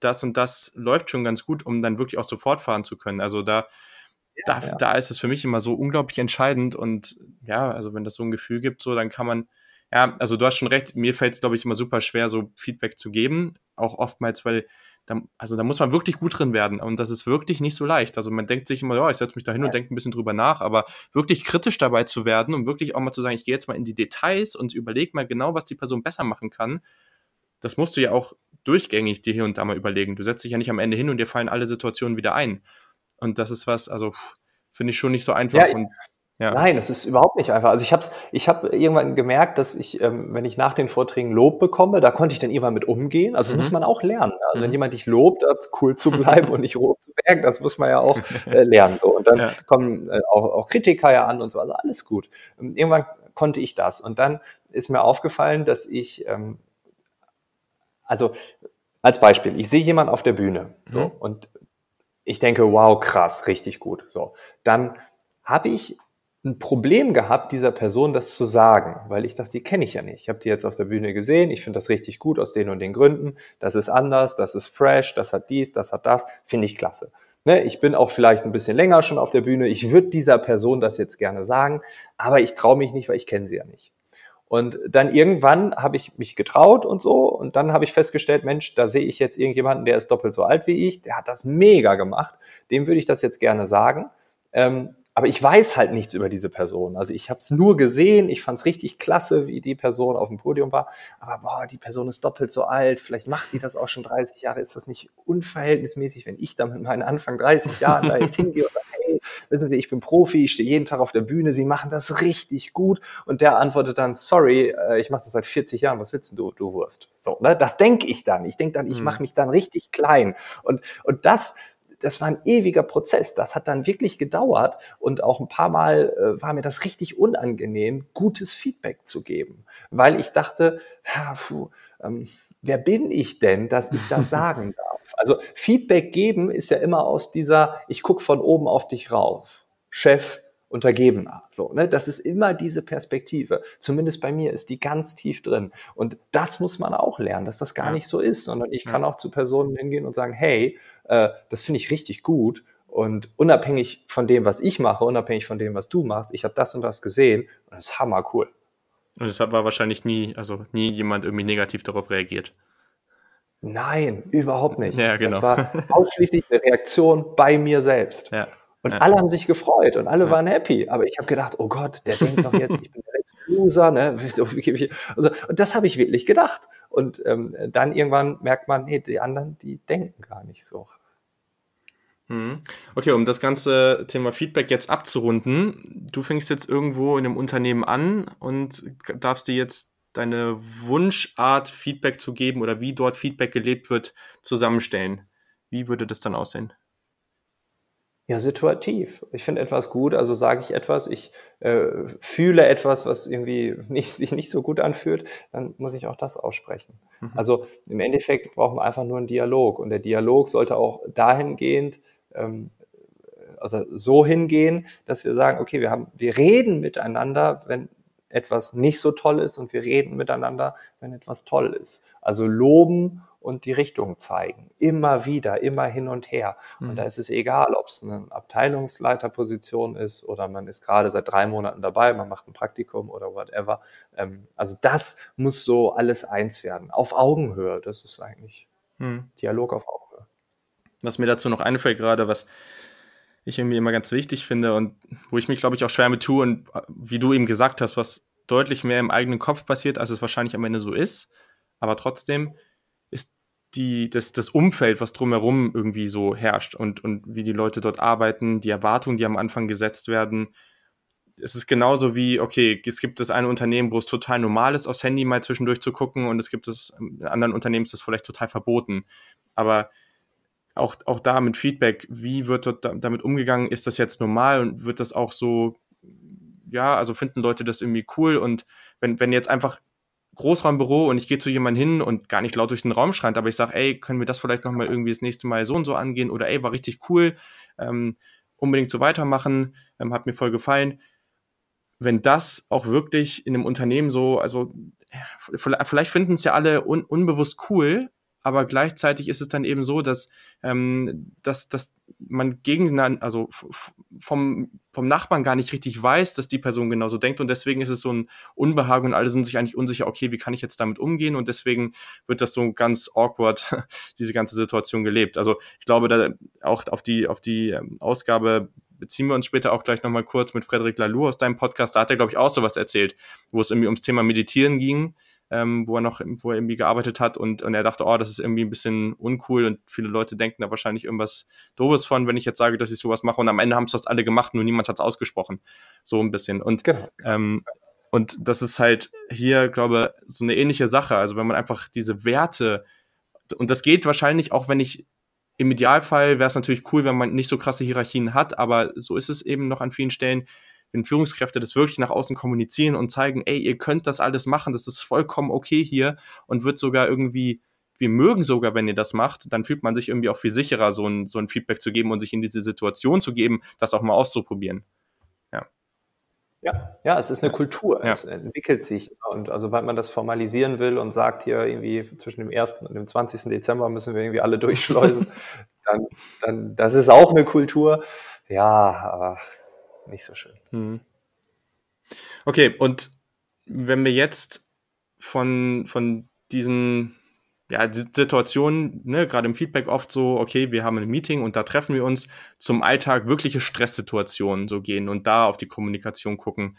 das und das läuft schon ganz gut, um dann wirklich auch so fortfahren zu können. Also da, ja, da, ja. da ist es für mich immer so unglaublich entscheidend und ja, also wenn das so ein Gefühl gibt, so dann kann man, ja, also du hast schon recht, mir fällt es, glaube ich, immer super schwer, so Feedback zu geben, auch oftmals, weil da, also da muss man wirklich gut drin werden und das ist wirklich nicht so leicht. Also man denkt sich immer, ja, ich setze mich da hin und denke ein bisschen drüber nach, aber wirklich kritisch dabei zu werden und wirklich auch mal zu sagen, ich gehe jetzt mal in die Details und überlege mal genau, was die Person besser machen kann, das musst du ja auch durchgängig dir hier und da mal überlegen. Du setzt dich ja nicht am Ende hin und dir fallen alle Situationen wieder ein. Und das ist was, also finde ich schon nicht so einfach. Ja, und ja. Nein, es ist überhaupt nicht einfach. Also ich habe ich hab irgendwann gemerkt, dass ich, ähm, wenn ich nach den Vorträgen Lob bekomme, da konnte ich dann irgendwann mit umgehen. Also das mhm. muss man auch lernen. Also mhm. wenn jemand dich lobt, cool zu bleiben und nicht rot zu werden, das muss man ja auch äh, lernen. So. Und dann ja. kommen äh, auch, auch Kritiker ja an und so. Also alles gut. Und ähm, irgendwann konnte ich das. Und dann ist mir aufgefallen, dass ich, ähm, also als Beispiel, ich sehe jemanden auf der Bühne so, mhm. und ich denke, wow, krass, richtig gut. So, dann habe ich ein Problem gehabt, dieser Person das zu sagen, weil ich dachte, die kenne ich ja nicht. Ich habe die jetzt auf der Bühne gesehen, ich finde das richtig gut aus den und den Gründen. Das ist anders, das ist fresh, das hat dies, das hat das, finde ich klasse. Ne, ich bin auch vielleicht ein bisschen länger schon auf der Bühne. Ich würde dieser Person das jetzt gerne sagen, aber ich traue mich nicht, weil ich kenne sie ja nicht. Und dann irgendwann habe ich mich getraut und so. Und dann habe ich festgestellt, Mensch, da sehe ich jetzt irgendjemanden, der ist doppelt so alt wie ich, der hat das mega gemacht. Dem würde ich das jetzt gerne sagen. Ähm, aber ich weiß halt nichts über diese Person. Also ich habe es nur gesehen, ich fand es richtig klasse, wie die Person auf dem Podium war. Aber boah, die Person ist doppelt so alt, vielleicht macht die das auch schon 30 Jahre. Ist das nicht unverhältnismäßig, wenn ich da mit meinen Anfang 30 Jahren da jetzt hingehe und sage, hey, wissen Sie, ich bin Profi, ich stehe jeden Tag auf der Bühne, Sie machen das richtig gut. Und der antwortet dann, sorry, äh, ich mache das seit 40 Jahren, was willst du, du Wurst? So, ne? Das denke ich dann. Ich denke dann, ich mhm. mache mich dann richtig klein. Und, und das das war ein ewiger Prozess. Das hat dann wirklich gedauert und auch ein paar Mal äh, war mir das richtig unangenehm, gutes Feedback zu geben, weil ich dachte, ja, puh, ähm, wer bin ich denn, dass ich das sagen darf? Also Feedback geben ist ja immer aus dieser, ich guck von oben auf dich rauf. Chef, Untergebener. So, ne? Das ist immer diese Perspektive. Zumindest bei mir ist die ganz tief drin. Und das muss man auch lernen, dass das gar ja. nicht so ist, sondern ich ja. kann auch zu Personen hingehen und sagen, hey, äh, das finde ich richtig gut. Und unabhängig von dem, was ich mache, unabhängig von dem, was du machst, ich habe das und das gesehen und das ist hammer cool. Und deshalb war wahrscheinlich nie, also nie jemand irgendwie negativ darauf reagiert. Nein, überhaupt nicht. Ja, genau. Das war ausschließlich eine Reaktion bei mir selbst. Ja. Und ja. alle haben sich gefreut und alle ja. waren happy. Aber ich habe gedacht, oh Gott, der denkt doch jetzt, ich bin der letzte Loser. Ne? Also, und das habe ich wirklich gedacht. Und ähm, dann irgendwann merkt man, nee, die anderen, die denken gar nicht so. Mhm. Okay, um das ganze Thema Feedback jetzt abzurunden, du fängst jetzt irgendwo in einem Unternehmen an und darfst dir jetzt deine Wunschart, Feedback zu geben oder wie dort Feedback gelebt wird, zusammenstellen. Wie würde das dann aussehen? Ja, situativ. Ich finde etwas gut, also sage ich etwas, ich äh, fühle etwas, was irgendwie nicht, sich nicht so gut anfühlt, dann muss ich auch das aussprechen. Mhm. Also im Endeffekt brauchen wir einfach nur einen Dialog und der Dialog sollte auch dahingehend, ähm, also so hingehen, dass wir sagen, okay, wir haben, wir reden miteinander, wenn etwas nicht so toll ist und wir reden miteinander, wenn etwas toll ist. Also loben und die Richtung zeigen. Immer wieder, immer hin und her. Mhm. Und da ist es egal, ob es eine Abteilungsleiterposition ist oder man ist gerade seit drei Monaten dabei, man macht ein Praktikum oder whatever. Ähm, also das muss so alles eins werden. Auf Augenhöhe. Das ist eigentlich mhm. Dialog auf Augenhöhe. Was mir dazu noch einfällt gerade, was ich irgendwie immer ganz wichtig finde und wo ich mich, glaube ich, auch schwer mit tue und äh, wie du eben gesagt hast, was deutlich mehr im eigenen Kopf passiert, als es wahrscheinlich am Ende so ist. Aber trotzdem die, das, das Umfeld, was drumherum irgendwie so herrscht und, und wie die Leute dort arbeiten, die Erwartungen, die am Anfang gesetzt werden. Es ist genauso wie, okay, es gibt das eine Unternehmen, wo es total normal ist, aufs Handy mal zwischendurch zu gucken und es gibt es, in anderen Unternehmen ist das vielleicht total verboten. Aber auch, auch da mit Feedback, wie wird dort damit umgegangen? Ist das jetzt normal und wird das auch so, ja, also finden Leute das irgendwie cool und wenn, wenn jetzt einfach Großraumbüro und ich gehe zu jemandem hin und gar nicht laut durch den Raum schreit, aber ich sage, ey, können wir das vielleicht nochmal irgendwie das nächste Mal so und so angehen oder ey, war richtig cool, ähm, unbedingt so weitermachen, ähm, hat mir voll gefallen. Wenn das auch wirklich in einem Unternehmen so, also vielleicht finden es ja alle un unbewusst cool, aber gleichzeitig ist es dann eben so, dass, ähm, dass, dass man gegen, also vom, vom Nachbarn gar nicht richtig weiß, dass die Person genauso denkt. Und deswegen ist es so ein Unbehagen und alle sind sich eigentlich unsicher, okay, wie kann ich jetzt damit umgehen? Und deswegen wird das so ganz awkward, diese ganze Situation gelebt. Also ich glaube, da auch auf die, auf die ähm, Ausgabe beziehen wir uns später auch gleich nochmal kurz mit Frederik Laloux aus deinem Podcast, da hat er, glaube ich, auch sowas erzählt, wo es irgendwie ums Thema Meditieren ging ähm, wo er noch, wo er irgendwie gearbeitet hat und, und er dachte, oh, das ist irgendwie ein bisschen uncool und viele Leute denken da wahrscheinlich irgendwas Doofes von, wenn ich jetzt sage, dass ich sowas mache und am Ende haben es fast alle gemacht, nur niemand hat es ausgesprochen. So ein bisschen. Und, genau. ähm, und das ist halt hier, glaube ich, so eine ähnliche Sache. Also wenn man einfach diese Werte, und das geht wahrscheinlich auch, wenn ich im Idealfall wäre es natürlich cool, wenn man nicht so krasse Hierarchien hat, aber so ist es eben noch an vielen Stellen wenn Führungskräfte das wirklich nach außen kommunizieren und zeigen, ey, ihr könnt das alles machen, das ist vollkommen okay hier und wird sogar irgendwie, wir mögen sogar, wenn ihr das macht, dann fühlt man sich irgendwie auch viel sicherer, so ein, so ein Feedback zu geben und sich in diese Situation zu geben, das auch mal auszuprobieren. Ja. Ja, ja, es ist eine Kultur, ja. es entwickelt sich. Und also, wenn man das formalisieren will und sagt, hier irgendwie zwischen dem 1. und dem 20. Dezember müssen wir irgendwie alle durchschleusen, dann, dann, das ist auch eine Kultur. Ja, aber nicht so schön. Mhm. Okay, und wenn wir jetzt von, von diesen ja, Situationen, ne, gerade im Feedback oft so, okay, wir haben ein Meeting und da treffen wir uns zum Alltag wirkliche Stresssituationen so gehen und da auf die Kommunikation gucken.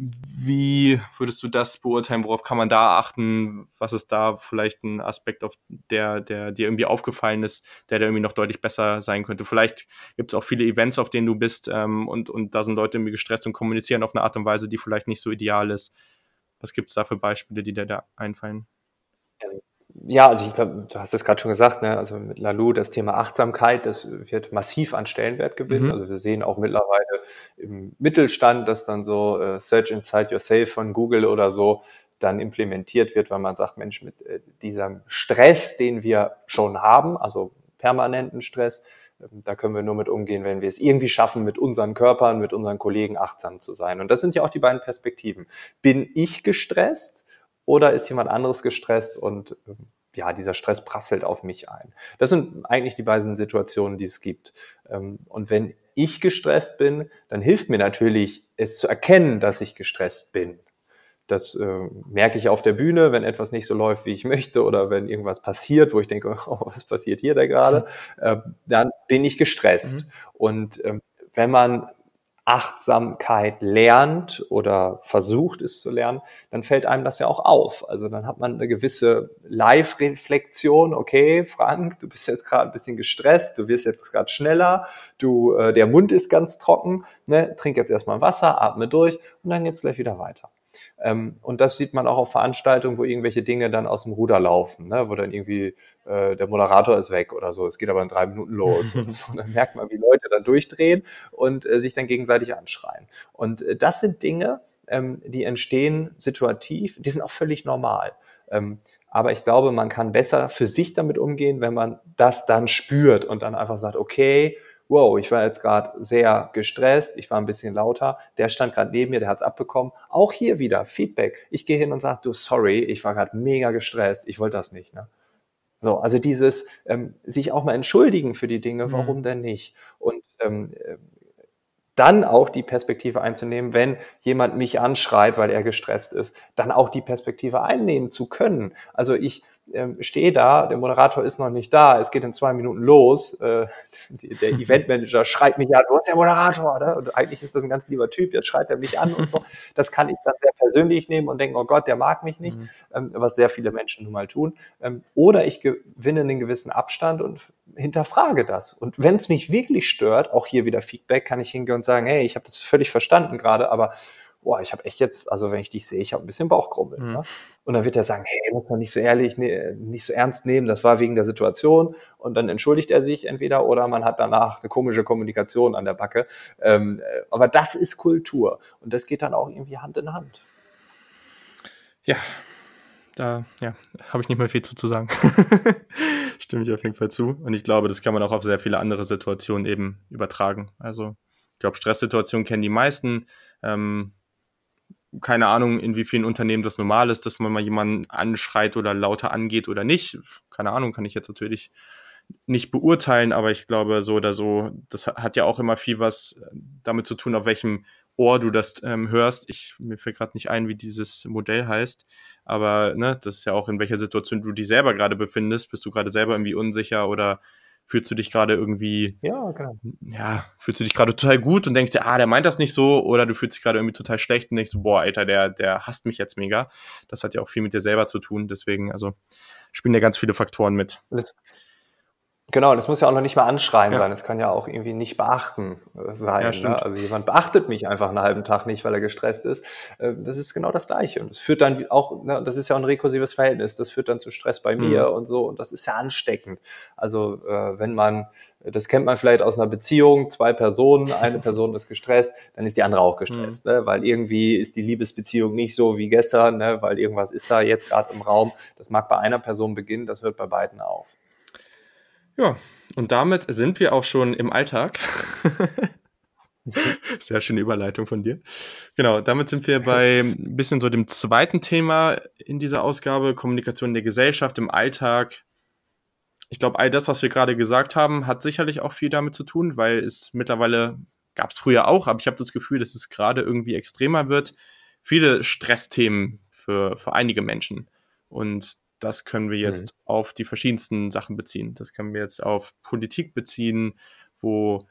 Wie würdest du das beurteilen? Worauf kann man da achten? Was ist da vielleicht ein Aspekt, auf der, der dir irgendwie aufgefallen ist, der da irgendwie noch deutlich besser sein könnte? Vielleicht gibt es auch viele Events, auf denen du bist ähm, und, und da sind Leute irgendwie gestresst und kommunizieren auf eine Art und Weise, die vielleicht nicht so ideal ist. Was gibt es da für Beispiele, die dir da einfallen? Ja, also ich glaube, du hast es gerade schon gesagt, ne? also mit Lalu das Thema Achtsamkeit, das wird massiv an Stellenwert gewinnen. Mhm. Also wir sehen auch mittlerweile im Mittelstand, dass dann so äh, Search Inside Yourself von Google oder so dann implementiert wird, weil man sagt, Mensch, mit äh, diesem Stress, den wir schon haben, also permanenten Stress, äh, da können wir nur mit umgehen, wenn wir es irgendwie schaffen, mit unseren Körpern, mit unseren Kollegen achtsam zu sein. Und das sind ja auch die beiden Perspektiven. Bin ich gestresst? Oder ist jemand anderes gestresst und ähm, ja, dieser Stress prasselt auf mich ein. Das sind eigentlich die beiden Situationen, die es gibt. Ähm, und wenn ich gestresst bin, dann hilft mir natürlich, es zu erkennen, dass ich gestresst bin. Das äh, merke ich auf der Bühne, wenn etwas nicht so läuft, wie ich möchte, oder wenn irgendwas passiert, wo ich denke, oh, was passiert hier da gerade, äh, dann bin ich gestresst. Mhm. Und ähm, wenn man Achtsamkeit lernt oder versucht es zu lernen, dann fällt einem das ja auch auf. Also dann hat man eine gewisse Live-Reflexion. Okay, Frank, du bist jetzt gerade ein bisschen gestresst, du wirst jetzt gerade schneller, du, äh, der Mund ist ganz trocken, ne? trink jetzt erstmal Wasser, atme durch und dann geht's gleich wieder weiter. Ähm, und das sieht man auch auf Veranstaltungen, wo irgendwelche Dinge dann aus dem Ruder laufen, ne? wo dann irgendwie äh, der Moderator ist weg oder so. Es geht aber in drei Minuten los. und so. Dann merkt man, wie Leute dann durchdrehen und äh, sich dann gegenseitig anschreien. Und äh, das sind Dinge, ähm, die entstehen situativ, die sind auch völlig normal. Ähm, aber ich glaube, man kann besser für sich damit umgehen, wenn man das dann spürt und dann einfach sagt, okay, wow, ich war jetzt gerade sehr gestresst, ich war ein bisschen lauter, der stand gerade neben mir, der hat's abbekommen. Auch hier wieder Feedback. Ich gehe hin und sage, du, sorry, ich war gerade mega gestresst, ich wollte das nicht. Ne? So, also dieses ähm, sich auch mal entschuldigen für die Dinge, mhm. warum mhm. denn nicht? Und ähm, dann auch die Perspektive einzunehmen, wenn jemand mich anschreit, weil er gestresst ist, dann auch die Perspektive einnehmen zu können. Also ich ähm, stehe da, der Moderator ist noch nicht da, es geht in zwei Minuten los, äh, der Eventmanager schreit mich an, du hast ja Moderator, ne? und eigentlich ist das ein ganz lieber Typ, jetzt schreit er mich an und so. Das kann ich dann sehr persönlich nehmen und denken, oh Gott, der mag mich nicht, mhm. ähm, was sehr viele Menschen nun mal tun. Ähm, oder ich gewinne einen gewissen Abstand und hinterfrage das. Und wenn es mich wirklich stört, auch hier wieder Feedback, kann ich hingehen und sagen, hey, ich habe das völlig verstanden gerade, aber boah, ich habe echt jetzt, also wenn ich dich sehe, ich habe ein bisschen Bauchkrummeln. Mhm. Ne? Und dann wird er sagen, hey, muss man nicht so ehrlich, ne, nicht so ernst nehmen, das war wegen der Situation. Und dann entschuldigt er sich entweder oder man hat danach eine komische Kommunikation an der Backe. Ähm, äh, aber das ist Kultur und das geht dann auch irgendwie Hand in Hand. Ja, da ja, habe ich nicht mehr viel zu, zu sagen. Stimme ich auf jeden Fall zu. Und ich glaube, das kann man auch auf sehr viele andere Situationen eben übertragen. Also ich glaube, Stresssituationen kennen die meisten. Ähm, keine Ahnung, in wie vielen Unternehmen das normal ist, dass man mal jemanden anschreit oder lauter angeht oder nicht. Keine Ahnung, kann ich jetzt natürlich nicht beurteilen, aber ich glaube, so oder so, das hat ja auch immer viel was äh, damit zu tun, auf welchem Ohr du das ähm, hörst. Ich, mir fällt gerade nicht ein, wie dieses Modell heißt, aber ne, das ist ja auch in welcher Situation du dich selber gerade befindest. Bist du gerade selber irgendwie unsicher oder fühlst du dich gerade irgendwie, ja, genau. ja, fühlst du dich gerade total gut und denkst dir, ah, der meint das nicht so, oder du fühlst dich gerade irgendwie total schlecht und denkst, boah, Alter, der, der hasst mich jetzt mega. Das hat ja auch viel mit dir selber zu tun, deswegen, also spielen ja ganz viele Faktoren mit. Das, Genau, das muss ja auch noch nicht mal anschreien ja. sein. Es kann ja auch irgendwie nicht beachten äh, sein. Ja, ne? Also jemand beachtet mich einfach einen halben Tag nicht, weil er gestresst ist. Äh, das ist genau das Gleiche. Und es führt dann auch, ne, das ist ja ein rekursives Verhältnis, das führt dann zu Stress bei mhm. mir und so. Und das ist ja ansteckend. Also äh, wenn man, das kennt man vielleicht aus einer Beziehung, zwei Personen, eine Person ist gestresst, dann ist die andere auch gestresst. Mhm. Ne? Weil irgendwie ist die Liebesbeziehung nicht so wie gestern, ne? weil irgendwas ist da jetzt gerade im Raum. Das mag bei einer Person beginnen, das hört bei beiden auf. Ja, und damit sind wir auch schon im Alltag. Sehr schöne Überleitung von dir. Genau, damit sind wir bei ein bisschen so dem zweiten Thema in dieser Ausgabe, Kommunikation in der Gesellschaft, im Alltag. Ich glaube, all das, was wir gerade gesagt haben, hat sicherlich auch viel damit zu tun, weil es mittlerweile gab es früher auch, aber ich habe das Gefühl, dass es gerade irgendwie extremer wird. Viele Stressthemen für, für einige Menschen. Und das können wir jetzt mhm. auf die verschiedensten Sachen beziehen. Das können wir jetzt auf Politik beziehen, wo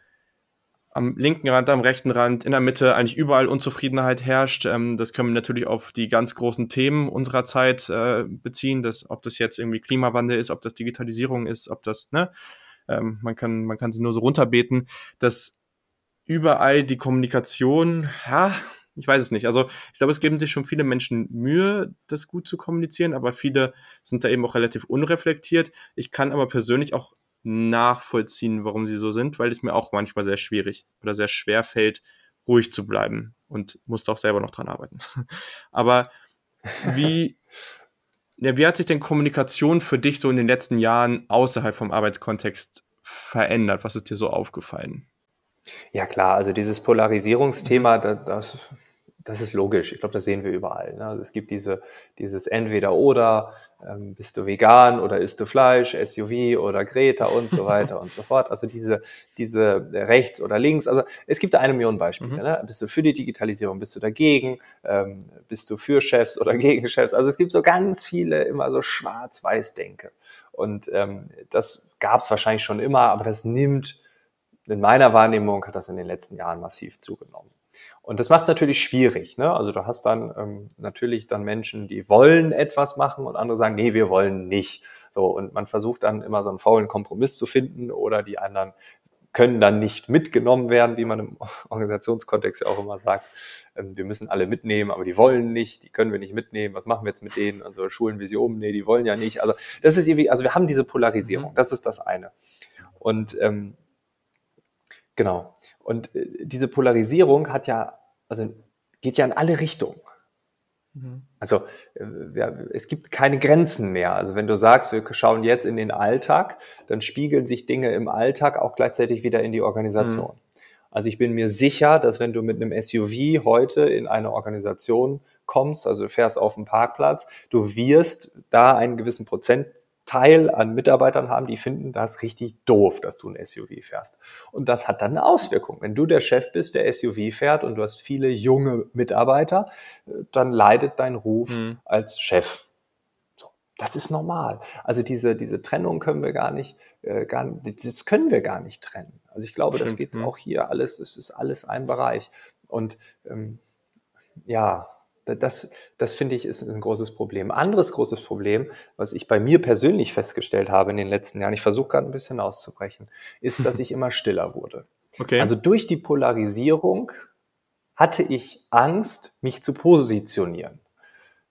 am linken Rand, am rechten Rand, in der Mitte eigentlich überall Unzufriedenheit herrscht. Ähm, das können wir natürlich auf die ganz großen Themen unserer Zeit äh, beziehen, dass, ob das jetzt irgendwie Klimawandel ist, ob das Digitalisierung ist, ob das, ne, ähm, man kann, man kann sie nur so runterbeten, dass überall die Kommunikation, ja, ich weiß es nicht. Also ich glaube, es geben sich schon viele Menschen Mühe, das gut zu kommunizieren, aber viele sind da eben auch relativ unreflektiert. Ich kann aber persönlich auch nachvollziehen, warum sie so sind, weil es mir auch manchmal sehr schwierig oder sehr schwer fällt, ruhig zu bleiben und musste auch selber noch dran arbeiten. aber wie, ja, wie hat sich denn Kommunikation für dich so in den letzten Jahren außerhalb vom Arbeitskontext verändert? Was ist dir so aufgefallen? Ja klar, also dieses Polarisierungsthema, das, das ist logisch. Ich glaube, das sehen wir überall. Ne? Es gibt diese, dieses Entweder-Oder, ähm, bist du vegan oder isst du Fleisch, SUV oder Greta und so weiter und so fort. Also diese, diese rechts oder links. Also es gibt da eine Million Beispiele. Mhm. Ne? Bist du für die Digitalisierung, bist du dagegen, ähm, bist du für Chefs oder gegen Chefs. Also es gibt so ganz viele immer so schwarz-weiß-Denke. Und ähm, das gab es wahrscheinlich schon immer, aber das nimmt in meiner Wahrnehmung hat das in den letzten Jahren massiv zugenommen. Und das macht es natürlich schwierig. Ne? Also du hast dann ähm, natürlich dann Menschen, die wollen etwas machen und andere sagen, nee, wir wollen nicht. So und man versucht dann immer so einen faulen Kompromiss zu finden oder die anderen können dann nicht mitgenommen werden, wie man im Organisationskontext ja auch immer sagt. Ähm, wir müssen alle mitnehmen, aber die wollen nicht, die können wir nicht mitnehmen. Was machen wir jetzt mit denen? Also schulen wir sie um? Nee, die wollen ja nicht. Also das ist irgendwie, also wir haben diese Polarisierung. Mhm. Das ist das eine. Und ähm, genau. Und äh, diese Polarisierung hat ja, also geht ja in alle Richtungen. Mhm. Also äh, ja, es gibt keine Grenzen mehr. Also wenn du sagst, wir schauen jetzt in den Alltag, dann spiegeln sich Dinge im Alltag auch gleichzeitig wieder in die Organisation. Mhm. Also ich bin mir sicher, dass wenn du mit einem SUV heute in eine Organisation kommst, also du fährst auf dem Parkplatz, du wirst da einen gewissen Prozent Teil an Mitarbeitern haben, die finden das richtig doof, dass du ein SUV fährst. Und das hat dann eine Auswirkung. Wenn du der Chef bist, der SUV fährt und du hast viele junge Mitarbeiter, dann leidet dein Ruf mhm. als Chef. Das ist normal. Also diese, diese Trennung können wir gar nicht, äh, gar, das können wir gar nicht trennen. Also ich glaube, Stimmt. das geht mhm. auch hier alles, es ist alles ein Bereich. Und ähm, ja, das, das finde ich ist ein großes Problem. Anderes großes Problem, was ich bei mir persönlich festgestellt habe in den letzten Jahren, ich versuche gerade ein bisschen auszubrechen, ist, dass ich immer stiller wurde. Okay. Also durch die Polarisierung hatte ich Angst, mich zu positionieren.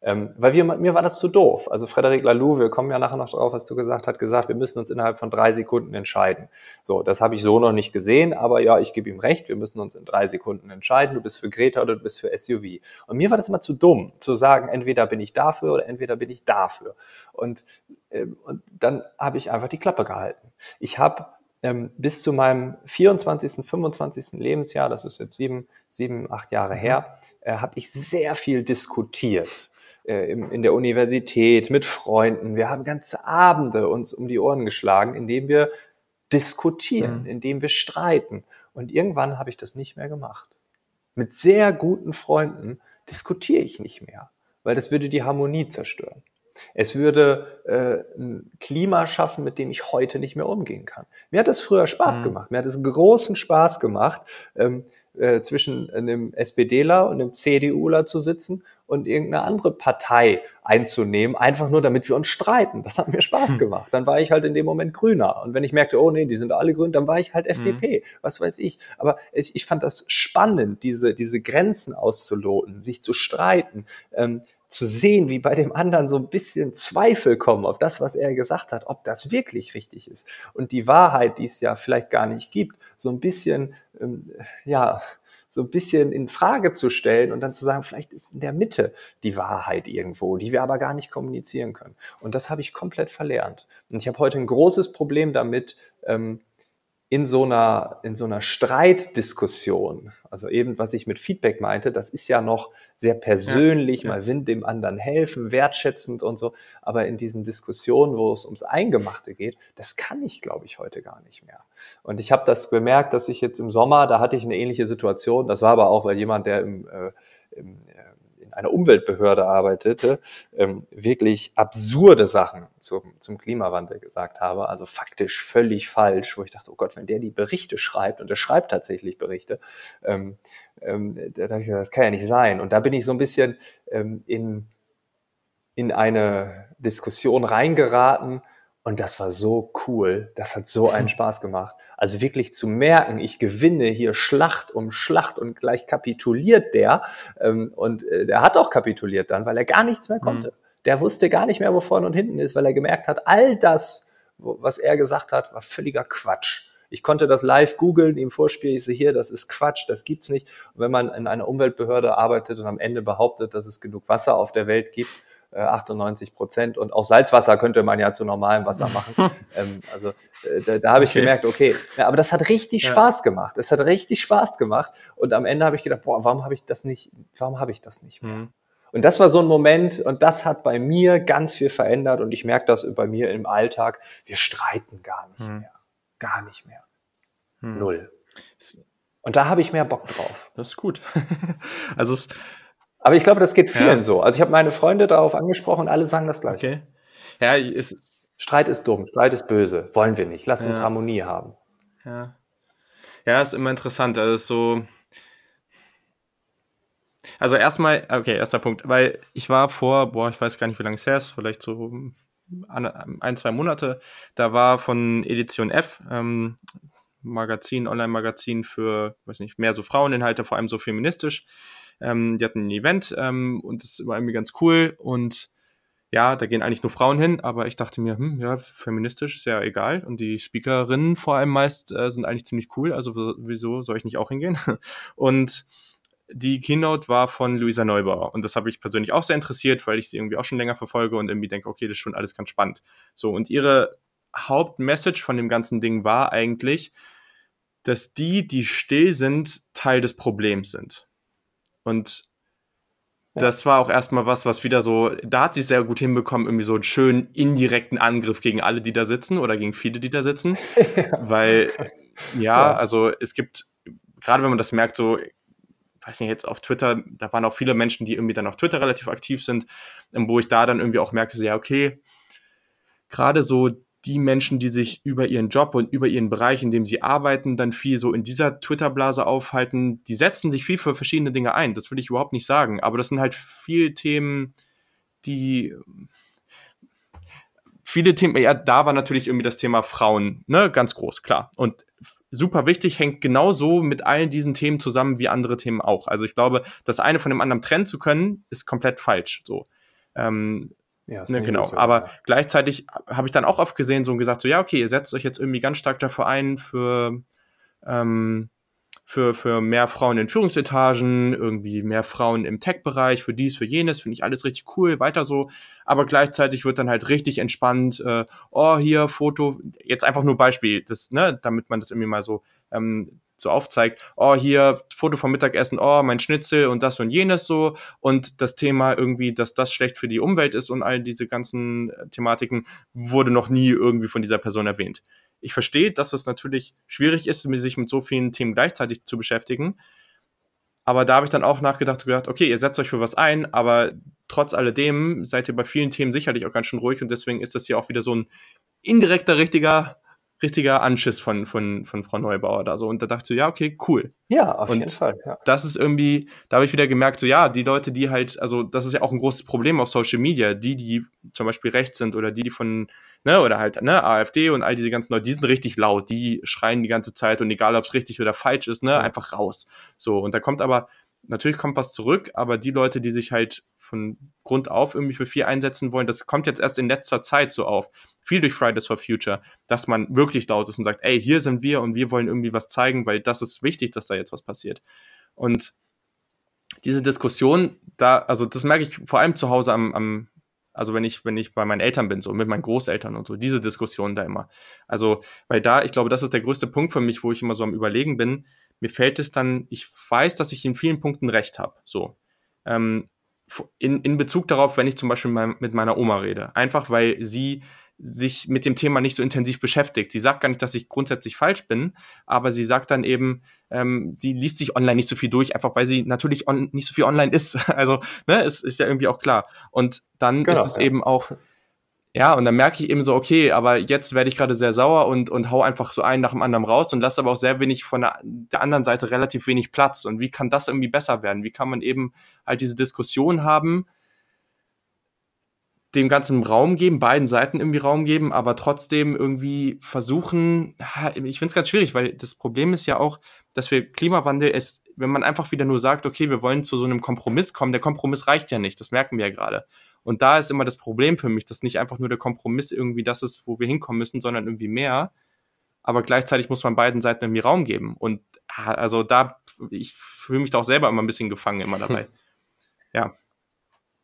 Ähm, weil wir, mir war das zu doof. Also Frederic Laloux, wir kommen ja nachher noch drauf, was du gesagt hast, gesagt, wir müssen uns innerhalb von drei Sekunden entscheiden. So, das habe ich so noch nicht gesehen, aber ja, ich gebe ihm recht, wir müssen uns in drei Sekunden entscheiden. Du bist für Greta oder du bist für SUV. Und mir war das immer zu dumm, zu sagen, entweder bin ich dafür oder entweder bin ich dafür. Und, äh, und dann habe ich einfach die Klappe gehalten. Ich habe ähm, bis zu meinem 24., 25. Lebensjahr, das ist jetzt sieben, sieben, acht Jahre her, äh, habe ich sehr viel diskutiert äh, in der Universität, mit Freunden. Wir haben ganze Abende uns um die Ohren geschlagen, indem wir diskutieren, mhm. indem wir streiten. Und irgendwann habe ich das nicht mehr gemacht. Mit sehr guten Freunden diskutiere ich nicht mehr, weil das würde die Harmonie zerstören. Es würde äh, ein Klima schaffen, mit dem ich heute nicht mehr umgehen kann. Mir hat es früher Spaß mhm. gemacht. Mir hat es großen Spaß gemacht, ähm, äh, zwischen einem SPDler und einem CDUler zu sitzen und irgendeine andere Partei einzunehmen, einfach nur damit wir uns streiten. Das hat mir Spaß hm. gemacht. Dann war ich halt in dem Moment grüner. Und wenn ich merkte, oh nee, die sind alle grün, dann war ich halt FDP. Mhm. Was weiß ich. Aber ich, ich, fand das spannend, diese, diese Grenzen auszuloten, sich zu streiten, ähm, zu sehen, wie bei dem anderen so ein bisschen Zweifel kommen auf das, was er gesagt hat, ob das wirklich richtig ist. Und die Wahrheit, die es ja vielleicht gar nicht gibt, so ein bisschen, ähm, ja, so ein bisschen in Frage zu stellen und dann zu sagen, vielleicht ist in der Mitte die Wahrheit irgendwo, die wir aber gar nicht kommunizieren können. Und das habe ich komplett verlernt. Und ich habe heute ein großes Problem damit, ähm, in so einer, in so einer Streitdiskussion, also eben, was ich mit Feedback meinte, das ist ja noch sehr persönlich, ja, ja. mal will dem anderen helfen, wertschätzend und so. Aber in diesen Diskussionen, wo es ums Eingemachte geht, das kann ich, glaube ich, heute gar nicht mehr. Und ich habe das bemerkt, dass ich jetzt im Sommer, da hatte ich eine ähnliche Situation. Das war aber auch, weil jemand, der im, äh, im einer Umweltbehörde arbeitete, ähm, wirklich absurde Sachen zum, zum Klimawandel gesagt habe. Also faktisch völlig falsch, wo ich dachte, oh Gott, wenn der die Berichte schreibt, und er schreibt tatsächlich Berichte, ähm, ähm, da dachte ich, das kann ja nicht sein. Und da bin ich so ein bisschen ähm, in, in eine Diskussion reingeraten, und das war so cool. Das hat so einen Spaß gemacht. Also wirklich zu merken, ich gewinne hier Schlacht um Schlacht und gleich kapituliert der. Ähm, und äh, der hat auch kapituliert dann, weil er gar nichts mehr konnte. Mhm. Der wusste gar nicht mehr, wo vorne und hinten ist, weil er gemerkt hat, all das, was er gesagt hat, war völliger Quatsch. Ich konnte das live googeln, ihm vorspielen, ich sehe hier, das ist Quatsch, das gibt's nicht. Und wenn man in einer Umweltbehörde arbeitet und am Ende behauptet, dass es genug Wasser auf der Welt gibt, 98 äh, Prozent. Und auch Salzwasser könnte man ja zu normalem Wasser machen. ähm, also äh, da, da habe ich okay. gemerkt, okay, ja, aber das hat richtig ja. Spaß gemacht. Es hat richtig Spaß gemacht. Und am Ende habe ich gedacht, boah, warum habe ich das nicht, warum habe ich das nicht mehr? Mhm. Und das war so ein Moment und das hat bei mir ganz viel verändert und ich merke das bei mir im Alltag. Wir streiten gar nicht mhm. mehr. Gar nicht mehr. Mhm. Null. Und da habe ich mehr Bock drauf. Das ist gut. also es aber ich glaube, das geht vielen ja. so. Also ich habe meine Freunde darauf angesprochen und alle sagen das gleiche. Okay. Ja, ist, Streit ist dumm, Streit ist böse. Wollen wir nicht. Lass ja. uns Harmonie haben. Ja. Ja, ist immer interessant. Also so. Also erstmal, okay, erster Punkt, weil ich war vor, boah, ich weiß gar nicht, wie lange es her ist, vielleicht so ein, zwei Monate, da war von Edition F, ähm, Magazin, Online-Magazin für, weiß nicht, mehr so Fraueninhalte, vor allem so feministisch. Ähm, die hatten ein Event ähm, und das war irgendwie ganz cool und ja, da gehen eigentlich nur Frauen hin, aber ich dachte mir, hm, ja, feministisch ist ja egal. Und die Speakerinnen vor allem meist äh, sind eigentlich ziemlich cool, also wieso soll ich nicht auch hingehen? Und die Keynote war von Luisa Neubauer und das habe ich persönlich auch sehr interessiert, weil ich sie irgendwie auch schon länger verfolge und irgendwie denke, okay, das ist schon alles ganz spannend. So, und ihre Hauptmessage von dem ganzen Ding war eigentlich, dass die, die still sind, Teil des Problems sind. Und das war auch erstmal was, was wieder so, da hat sie sehr gut hinbekommen, irgendwie so einen schönen indirekten Angriff gegen alle, die da sitzen oder gegen viele, die da sitzen. Weil, ja, ja, also es gibt, gerade wenn man das merkt, so, weiß nicht, jetzt auf Twitter, da waren auch viele Menschen, die irgendwie dann auf Twitter relativ aktiv sind, wo ich da dann irgendwie auch merke, so, ja, okay, gerade so die Menschen, die sich über ihren Job und über ihren Bereich, in dem sie arbeiten, dann viel so in dieser Twitter-Blase aufhalten, die setzen sich viel für verschiedene Dinge ein. Das will ich überhaupt nicht sagen. Aber das sind halt viel Themen, die viele Themen, ja, da war natürlich irgendwie das Thema Frauen, ne, ganz groß, klar. Und super wichtig, hängt genauso mit allen diesen Themen zusammen wie andere Themen auch. Also ich glaube, das eine von dem anderen trennen zu können, ist komplett falsch. So. Ähm, ja, ne, genau. Aber ja. gleichzeitig habe ich dann auch oft gesehen so und gesagt, so ja, okay, ihr setzt euch jetzt irgendwie ganz stark dafür ein für, ähm, für, für mehr Frauen in Führungsetagen, irgendwie mehr Frauen im Tech-Bereich, für dies, für jenes, finde ich alles richtig cool, weiter so. Aber gleichzeitig wird dann halt richtig entspannt, äh, oh, hier Foto, jetzt einfach nur Beispiel, das, ne, damit man das irgendwie mal so ähm, so aufzeigt, oh, hier Foto vom Mittagessen, oh, mein Schnitzel und das und jenes so und das Thema irgendwie, dass das schlecht für die Umwelt ist und all diese ganzen äh, Thematiken wurde noch nie irgendwie von dieser Person erwähnt. Ich verstehe, dass es natürlich schwierig ist, sich mit so vielen Themen gleichzeitig zu beschäftigen. Aber da habe ich dann auch nachgedacht und gedacht, okay, ihr setzt euch für was ein, aber trotz alledem seid ihr bei vielen Themen sicherlich auch ganz schön ruhig und deswegen ist das hier auch wieder so ein indirekter, richtiger richtiger Anschiss von, von, von Frau Neubauer da so. Und da dachte ich so, ja, okay, cool. Ja, auf und jeden Fall. Ja. Das ist irgendwie, da habe ich wieder gemerkt, so ja, die Leute, die halt, also das ist ja auch ein großes Problem auf Social Media, die, die zum Beispiel rechts sind oder die, die von, ne, oder halt, ne, AfD und all diese ganzen Leute, die sind richtig laut, die schreien die ganze Zeit und egal, ob es richtig oder falsch ist, ne, einfach raus. So, und da kommt aber, natürlich kommt was zurück, aber die Leute, die sich halt von Grund auf irgendwie für viel einsetzen wollen, das kommt jetzt erst in letzter Zeit so auf viel durch Fridays for Future, dass man wirklich laut ist und sagt, ey, hier sind wir und wir wollen irgendwie was zeigen, weil das ist wichtig, dass da jetzt was passiert. Und diese Diskussion, da, also das merke ich vor allem zu Hause am, am also wenn ich, wenn ich bei meinen Eltern bin, so mit meinen Großeltern und so, diese Diskussion da immer. Also, weil da, ich glaube, das ist der größte Punkt für mich, wo ich immer so am Überlegen bin. Mir fällt es dann, ich weiß, dass ich in vielen Punkten recht habe. So. Ähm, in, in Bezug darauf, wenn ich zum Beispiel mit meiner Oma rede. Einfach weil sie sich mit dem Thema nicht so intensiv beschäftigt. Sie sagt gar nicht, dass ich grundsätzlich falsch bin, aber sie sagt dann eben, ähm, sie liest sich online nicht so viel durch, einfach weil sie natürlich on, nicht so viel online ist. Also, ne, es ist ja irgendwie auch klar. Und dann genau, ist es ja. eben auch, ja, und dann merke ich eben so, okay, aber jetzt werde ich gerade sehr sauer und, und hau einfach so einen nach dem anderen raus und lasse aber auch sehr wenig von der, der anderen Seite relativ wenig Platz. Und wie kann das irgendwie besser werden? Wie kann man eben halt diese Diskussion haben, dem ganzen Raum geben, beiden Seiten irgendwie Raum geben, aber trotzdem irgendwie versuchen, ich finde es ganz schwierig, weil das Problem ist ja auch, dass wir Klimawandel ist, wenn man einfach wieder nur sagt, okay, wir wollen zu so einem Kompromiss kommen, der Kompromiss reicht ja nicht, das merken wir ja gerade. Und da ist immer das Problem für mich, dass nicht einfach nur der Kompromiss irgendwie das ist, wo wir hinkommen müssen, sondern irgendwie mehr. Aber gleichzeitig muss man beiden Seiten irgendwie Raum geben. Und also da, ich fühle mich da auch selber immer ein bisschen gefangen immer dabei. ja.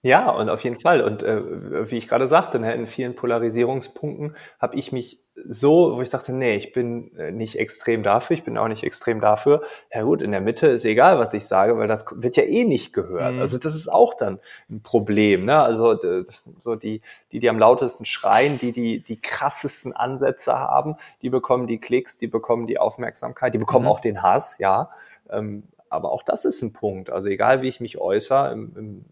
Ja, und auf jeden Fall. Und äh, wie ich gerade sagte, ne, in vielen Polarisierungspunkten habe ich mich so, wo ich dachte, nee, ich bin äh, nicht extrem dafür, ich bin auch nicht extrem dafür. Ja gut, in der Mitte ist egal, was ich sage, weil das wird ja eh nicht gehört. Mhm. Also das ist auch dann ein Problem. Ne? Also so die, die, die am lautesten schreien, die, die die krassesten Ansätze haben, die bekommen die Klicks, die bekommen die Aufmerksamkeit, die bekommen mhm. auch den Hass, ja. Ähm, aber auch das ist ein Punkt. Also egal, wie ich mich äußere im, im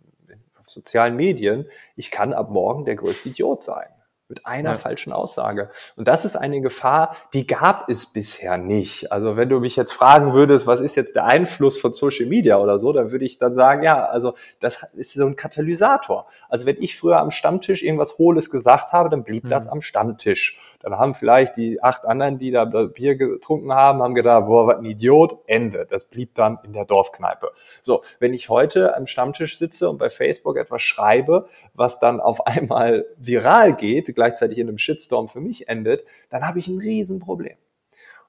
sozialen Medien, ich kann ab morgen der größte Idiot sein. mit einer ja. falschen Aussage. Und das ist eine Gefahr, die gab es bisher nicht. Also wenn du mich jetzt fragen würdest, was ist jetzt der Einfluss von Social Media oder so, dann würde ich dann sagen, ja, also das ist so ein Katalysator. Also wenn ich früher am Stammtisch irgendwas Hohles gesagt habe, dann blieb mhm. das am Stammtisch. Dann haben vielleicht die acht anderen, die da Bier getrunken haben, haben gedacht, boah, was ein Idiot, Ende. Das blieb dann in der Dorfkneipe. So, wenn ich heute am Stammtisch sitze und bei Facebook etwas schreibe, was dann auf einmal viral geht, gleichzeitig in einem Shitstorm für mich endet, dann habe ich ein Riesenproblem.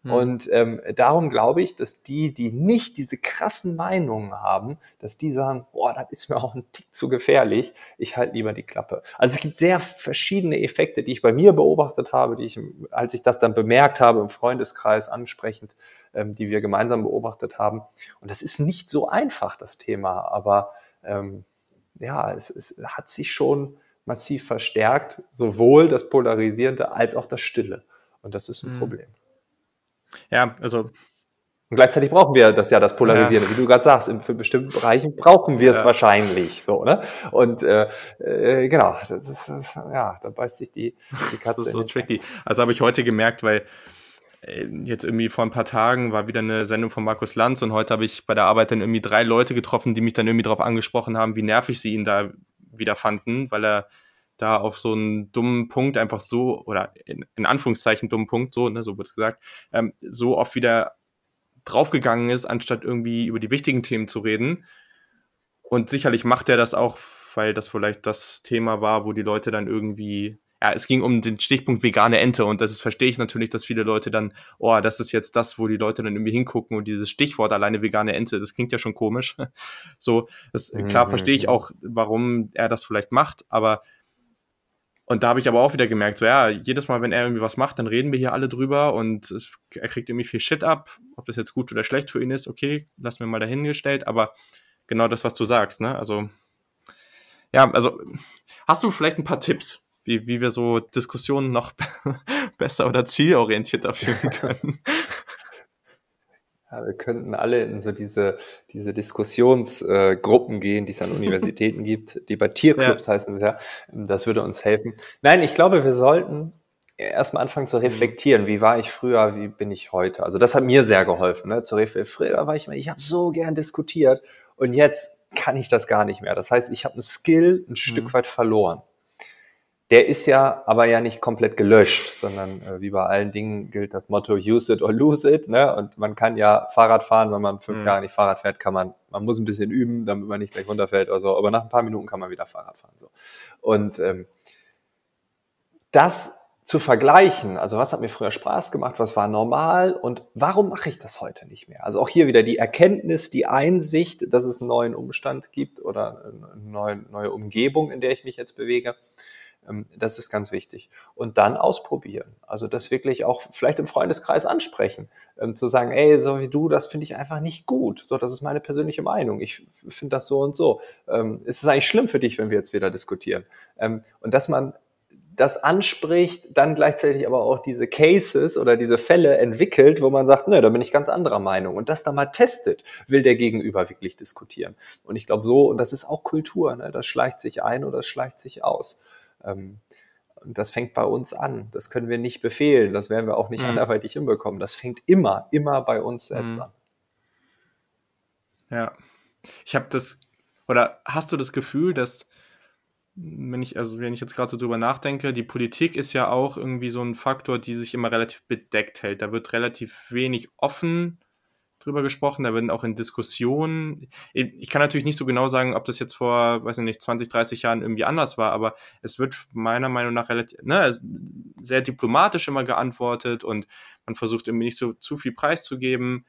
Mhm. Und ähm, darum glaube ich, dass die, die nicht diese krassen Meinungen haben, dass die sagen, boah, das ist mir auch ein Tick zu gefährlich, ich halte lieber die Klappe. Also es gibt sehr verschiedene Effekte, die ich bei mir beobachtet habe, die ich, als ich das dann bemerkt habe im Freundeskreis ansprechend, ähm, die wir gemeinsam beobachtet haben. Und das ist nicht so einfach, das Thema, aber ähm, ja, es, es hat sich schon massiv verstärkt, sowohl das Polarisierende als auch das Stille. Und das ist ein mhm. Problem. Ja, also. Und gleichzeitig brauchen wir das ja, das Polarisieren. Ja. Wie du gerade sagst, in für bestimmten Bereichen brauchen wir es ja. wahrscheinlich. So, ne? Und äh, äh, genau, das ist, das, ja, da beißt sich die, die Katze. das ist so tricky. Also habe ich heute gemerkt, weil äh, jetzt irgendwie vor ein paar Tagen war wieder eine Sendung von Markus Lanz und heute habe ich bei der Arbeit dann irgendwie drei Leute getroffen, die mich dann irgendwie darauf angesprochen haben, wie nervig sie ihn da wieder fanden, weil er da auf so einen dummen Punkt einfach so, oder in, in Anführungszeichen dummen Punkt, so, ne, so wird es gesagt, ähm, so oft wieder draufgegangen ist, anstatt irgendwie über die wichtigen Themen zu reden. Und sicherlich macht er das auch, weil das vielleicht das Thema war, wo die Leute dann irgendwie, ja, es ging um den Stichpunkt vegane Ente und das ist, verstehe ich natürlich, dass viele Leute dann, oh, das ist jetzt das, wo die Leute dann irgendwie hingucken und dieses Stichwort alleine vegane Ente, das klingt ja schon komisch. so, das, klar verstehe ich mhm. auch, warum er das vielleicht macht, aber und da habe ich aber auch wieder gemerkt, so ja, jedes Mal, wenn er irgendwie was macht, dann reden wir hier alle drüber und er kriegt irgendwie viel Shit ab. Ob das jetzt gut oder schlecht für ihn ist, okay, lassen wir mal dahingestellt, aber genau das, was du sagst, ne? Also, ja, also hast du vielleicht ein paar Tipps, wie, wie wir so Diskussionen noch besser oder zielorientierter führen können? Ja, wir könnten alle in so diese, diese Diskussionsgruppen äh, gehen, die es an Universitäten gibt. Debattierclubs ja. heißen es ja. Das würde uns helfen. Nein, ich glaube, wir sollten erstmal anfangen zu reflektieren. Wie war ich früher? Wie bin ich heute? Also das hat mir sehr geholfen. Ne? Zu früher war ich mal, ich habe so gern diskutiert und jetzt kann ich das gar nicht mehr. Das heißt, ich habe ein Skill ein mhm. Stück weit verloren. Der ist ja aber ja nicht komplett gelöscht, sondern äh, wie bei allen Dingen gilt das Motto use it or lose it. Ne? Und man kann ja Fahrrad fahren, wenn man fünf mhm. Jahre nicht Fahrrad fährt, kann man, man muss ein bisschen üben, damit man nicht gleich runterfällt oder so. Aber nach ein paar Minuten kann man wieder Fahrrad fahren. So. Und ähm, das zu vergleichen, also was hat mir früher Spaß gemacht, was war normal und warum mache ich das heute nicht mehr? Also auch hier wieder die Erkenntnis, die Einsicht, dass es einen neuen Umstand gibt oder eine neue, Umgebung, in der ich mich jetzt bewege das ist ganz wichtig. Und dann ausprobieren. Also das wirklich auch vielleicht im Freundeskreis ansprechen. Ähm, zu sagen, ey, so wie du, das finde ich einfach nicht gut. So, das ist meine persönliche Meinung. Ich finde das so und so. Ähm, ist es eigentlich schlimm für dich, wenn wir jetzt wieder diskutieren? und dass man das anspricht, dann gleichzeitig aber auch diese Cases oder diese Fälle entwickelt, wo man sagt, ne, da bin ich ganz anderer Meinung und das dann mal testet, will der Gegenüber wirklich diskutieren. Und ich glaube so, und das ist auch Kultur, ne, das schleicht sich ein oder das schleicht sich aus. Ähm, und das fängt bei uns an. Das können wir nicht befehlen. Das werden wir auch nicht mhm. anderweitig hinbekommen. Das fängt immer, immer bei uns selbst mhm. an. Ja. Ich habe das, oder hast du das Gefühl, dass, wenn ich, also wenn ich jetzt gerade so drüber nachdenke, die Politik ist ja auch irgendwie so ein Faktor, die sich immer relativ bedeckt hält. Da wird relativ wenig offen drüber gesprochen, da werden auch in Diskussionen, ich kann natürlich nicht so genau sagen, ob das jetzt vor, weiß ich nicht, 20, 30 Jahren irgendwie anders war, aber es wird meiner Meinung nach relativ, ne, sehr diplomatisch immer geantwortet und man versucht irgendwie nicht so zu viel preiszugeben.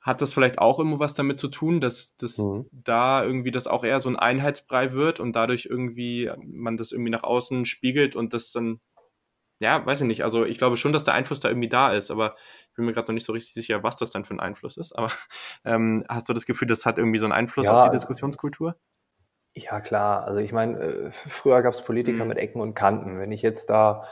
Hat das vielleicht auch immer was damit zu tun, dass, dass mhm. da irgendwie das auch eher so ein Einheitsbrei wird und dadurch irgendwie man das irgendwie nach außen spiegelt und das dann ja, weiß ich nicht. Also ich glaube schon, dass der Einfluss da irgendwie da ist, aber ich bin mir gerade noch nicht so richtig sicher, was das dann für ein Einfluss ist. Aber ähm, hast du das Gefühl, das hat irgendwie so einen Einfluss ja, auf die Diskussionskultur? Ja, klar. Also ich meine, äh, früher gab es Politiker mhm. mit Ecken und Kanten. Wenn ich jetzt da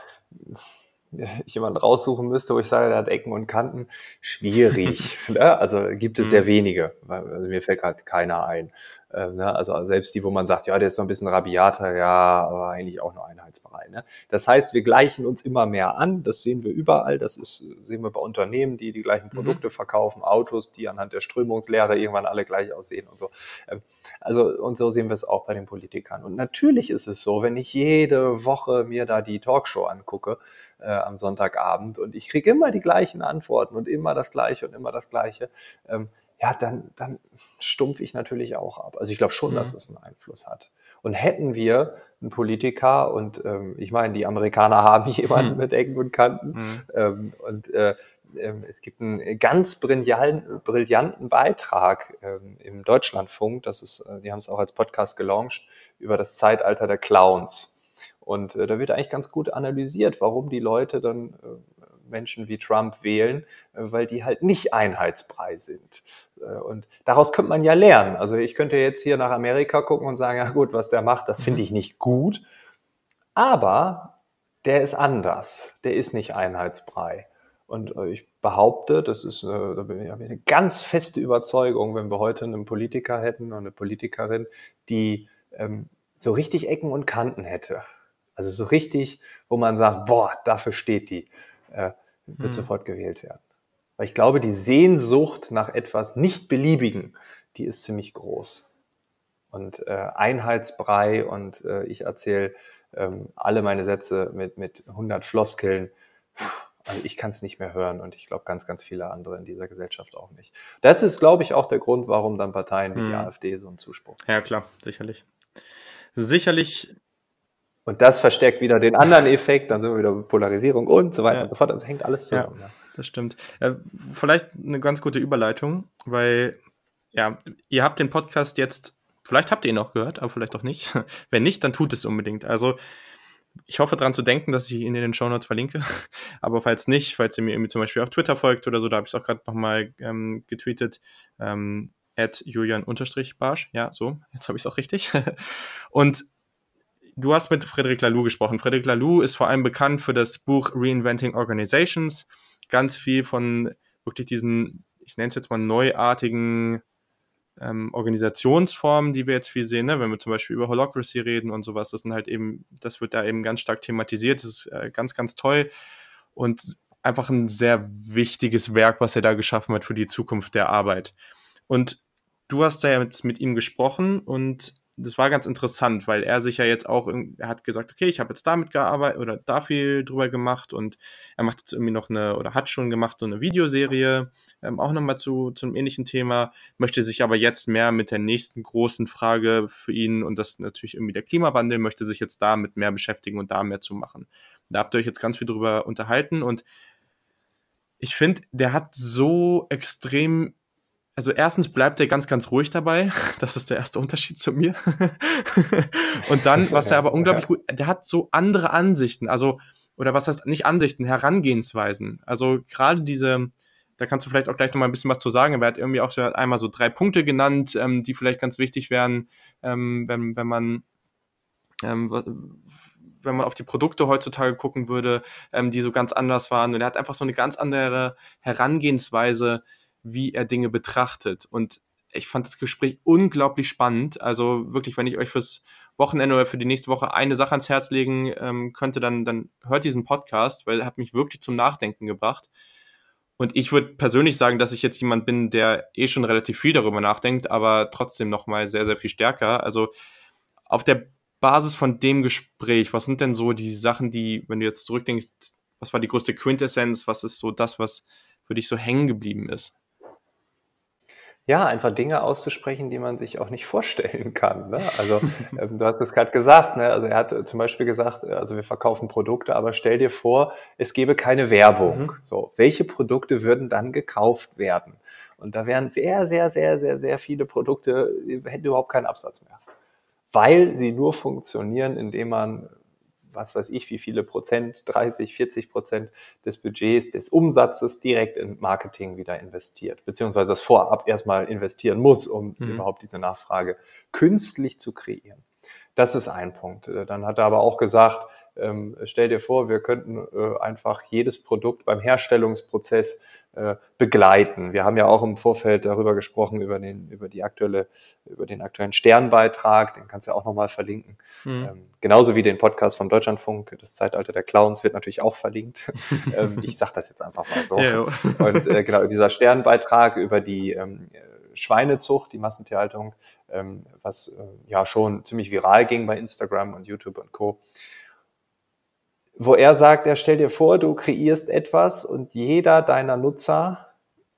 jemanden raussuchen müsste, wo ich sage, der hat Ecken und Kanten, schwierig. ne? Also gibt es mhm. sehr wenige. Also mir fällt gerade keiner ein. Äh, ne? Also selbst die, wo man sagt, ja, der ist so ein bisschen rabiater, ja, aber eigentlich auch nur einheitsberei. Ne? Das heißt, wir gleichen uns immer mehr an. Das sehen wir überall. Das ist, sehen wir bei Unternehmen, die die gleichen mhm. Produkte mhm. verkaufen, Autos, die anhand der Strömungslehre irgendwann alle gleich aussehen und so. Ähm, also, und so sehen wir es auch bei den Politikern. Und natürlich ist es so, wenn ich jede Woche mir da die Talkshow angucke, äh, am Sonntagabend und ich kriege immer die gleichen Antworten und immer das Gleiche und immer das Gleiche, ähm, ja, dann, dann stumpf ich natürlich auch ab. Also ich glaube schon, mhm. dass es einen Einfluss hat. Und hätten wir einen Politiker, und ähm, ich meine, die Amerikaner haben jemanden mhm. mit Ecken und Kanten, mhm. ähm, und äh, ähm, es gibt einen ganz brillanten, brillanten Beitrag ähm, im Deutschlandfunk, das ist, äh, die haben es auch als Podcast gelauncht, über das Zeitalter der Clowns. Und äh, da wird eigentlich ganz gut analysiert, warum die Leute dann äh, Menschen wie Trump wählen, äh, weil die halt nicht einheitsbrei sind. Äh, und daraus könnte man ja lernen. Also ich könnte jetzt hier nach Amerika gucken und sagen, ja gut, was der macht, das finde mhm. ich nicht gut. Aber der ist anders. Der ist nicht einheitsbrei. Und äh, ich behaupte, das ist eine, da bin ich eine ganz feste Überzeugung, wenn wir heute einen Politiker hätten und eine Politikerin, die ähm, so richtig Ecken und Kanten hätte. Also so richtig, wo man sagt, boah, dafür steht die äh, wird mhm. sofort gewählt werden. Weil ich glaube, die Sehnsucht nach etwas nicht beliebigen, die ist ziemlich groß. Und äh, Einheitsbrei und äh, ich erzähle ähm, alle meine Sätze mit, mit 100 Floskeln. Also ich kann es nicht mehr hören und ich glaube ganz, ganz viele andere in dieser Gesellschaft auch nicht. Das ist, glaube ich, auch der Grund, warum dann Parteien wie mhm. die AfD so einen Zuspruch. Ja, klar, sicherlich. Sicherlich und das verstärkt wieder den anderen Effekt, dann sind wir wieder Polarisierung und so weiter ja. und so fort. Das hängt alles zusammen. Ja, das stimmt. Äh, vielleicht eine ganz gute Überleitung, weil ja, ihr habt den Podcast jetzt, vielleicht habt ihr ihn auch gehört, aber vielleicht auch nicht. Wenn nicht, dann tut es unbedingt. Also ich hoffe daran zu denken, dass ich ihn in den Show Notes verlinke. Aber falls nicht, falls ihr mir irgendwie zum Beispiel auf Twitter folgt oder so, da habe ich es auch gerade nochmal ähm, getweetet, ähm, at Julian-Barsch, ja, so, jetzt habe ich es auch richtig. Und Du hast mit Frederic Laloux gesprochen. Frederic Laloux ist vor allem bekannt für das Buch Reinventing Organizations. Ganz viel von wirklich diesen, ich nenne es jetzt mal neuartigen ähm, Organisationsformen, die wir jetzt viel sehen, ne? wenn wir zum Beispiel über Holocracy reden und sowas, das sind halt eben, das wird da eben ganz stark thematisiert, das ist äh, ganz, ganz toll und einfach ein sehr wichtiges Werk, was er da geschaffen hat für die Zukunft der Arbeit. Und du hast da jetzt mit ihm gesprochen und das war ganz interessant, weil er sich ja jetzt auch, er hat gesagt, okay, ich habe jetzt damit gearbeitet oder da viel drüber gemacht und er macht jetzt irgendwie noch eine, oder hat schon gemacht, so eine Videoserie, ähm, auch nochmal zu, zu einem ähnlichen Thema, möchte sich aber jetzt mehr mit der nächsten großen Frage für ihn und das natürlich irgendwie der Klimawandel, möchte sich jetzt damit mehr beschäftigen und da mehr zu machen. Da habt ihr euch jetzt ganz viel drüber unterhalten und ich finde, der hat so extrem also erstens bleibt er ganz, ganz ruhig dabei. Das ist der erste Unterschied zu mir. und dann, was er aber unglaublich gut, der hat so andere Ansichten, also, oder was heißt nicht Ansichten, Herangehensweisen. Also gerade diese, da kannst du vielleicht auch gleich noch mal ein bisschen was zu sagen, aber er hat irgendwie auch einmal so drei Punkte genannt, ähm, die vielleicht ganz wichtig wären, ähm, wenn, wenn man ähm, wenn man auf die Produkte heutzutage gucken würde, ähm, die so ganz anders waren. Und er hat einfach so eine ganz andere Herangehensweise wie er Dinge betrachtet. Und ich fand das Gespräch unglaublich spannend. Also wirklich, wenn ich euch fürs Wochenende oder für die nächste Woche eine Sache ans Herz legen ähm, könnte, dann, dann hört diesen Podcast, weil er hat mich wirklich zum Nachdenken gebracht. Und ich würde persönlich sagen, dass ich jetzt jemand bin, der eh schon relativ viel darüber nachdenkt, aber trotzdem nochmal sehr, sehr viel stärker. Also auf der Basis von dem Gespräch, was sind denn so die Sachen, die, wenn du jetzt zurückdenkst, was war die größte Quintessenz, was ist so das, was für dich so hängen geblieben ist? Ja, einfach Dinge auszusprechen, die man sich auch nicht vorstellen kann. Ne? Also ähm, du hast es gerade gesagt, ne? also er hat äh, zum Beispiel gesagt, äh, also wir verkaufen Produkte, aber stell dir vor, es gäbe keine Werbung. Mhm. So, welche Produkte würden dann gekauft werden? Und da wären sehr, sehr, sehr, sehr, sehr viele Produkte, die hätten überhaupt keinen Absatz mehr. Weil sie nur funktionieren, indem man was weiß ich, wie viele Prozent, 30, 40 Prozent des Budgets, des Umsatzes direkt in Marketing wieder investiert, beziehungsweise das vorab erstmal investieren muss, um mhm. überhaupt diese Nachfrage künstlich zu kreieren. Das ist ein Punkt. Äh, dann hat er aber auch gesagt, ähm, stell dir vor, wir könnten äh, einfach jedes Produkt beim Herstellungsprozess begleiten. Wir haben ja auch im Vorfeld darüber gesprochen, über den, über die aktuelle, über den aktuellen Sternbeitrag, den kannst du ja auch nochmal verlinken. Mhm. Ähm, genauso wie den Podcast vom Deutschlandfunk, das Zeitalter der Clowns wird natürlich auch verlinkt. ähm, ich sag das jetzt einfach mal so. Ja, Und äh, genau, dieser Sternbeitrag über die ähm, Schweinezucht, die Massentierhaltung, ähm, was äh, ja schon ziemlich viral ging bei Instagram und YouTube und Co wo er sagt, er stell dir vor, du kreierst etwas und jeder deiner Nutzer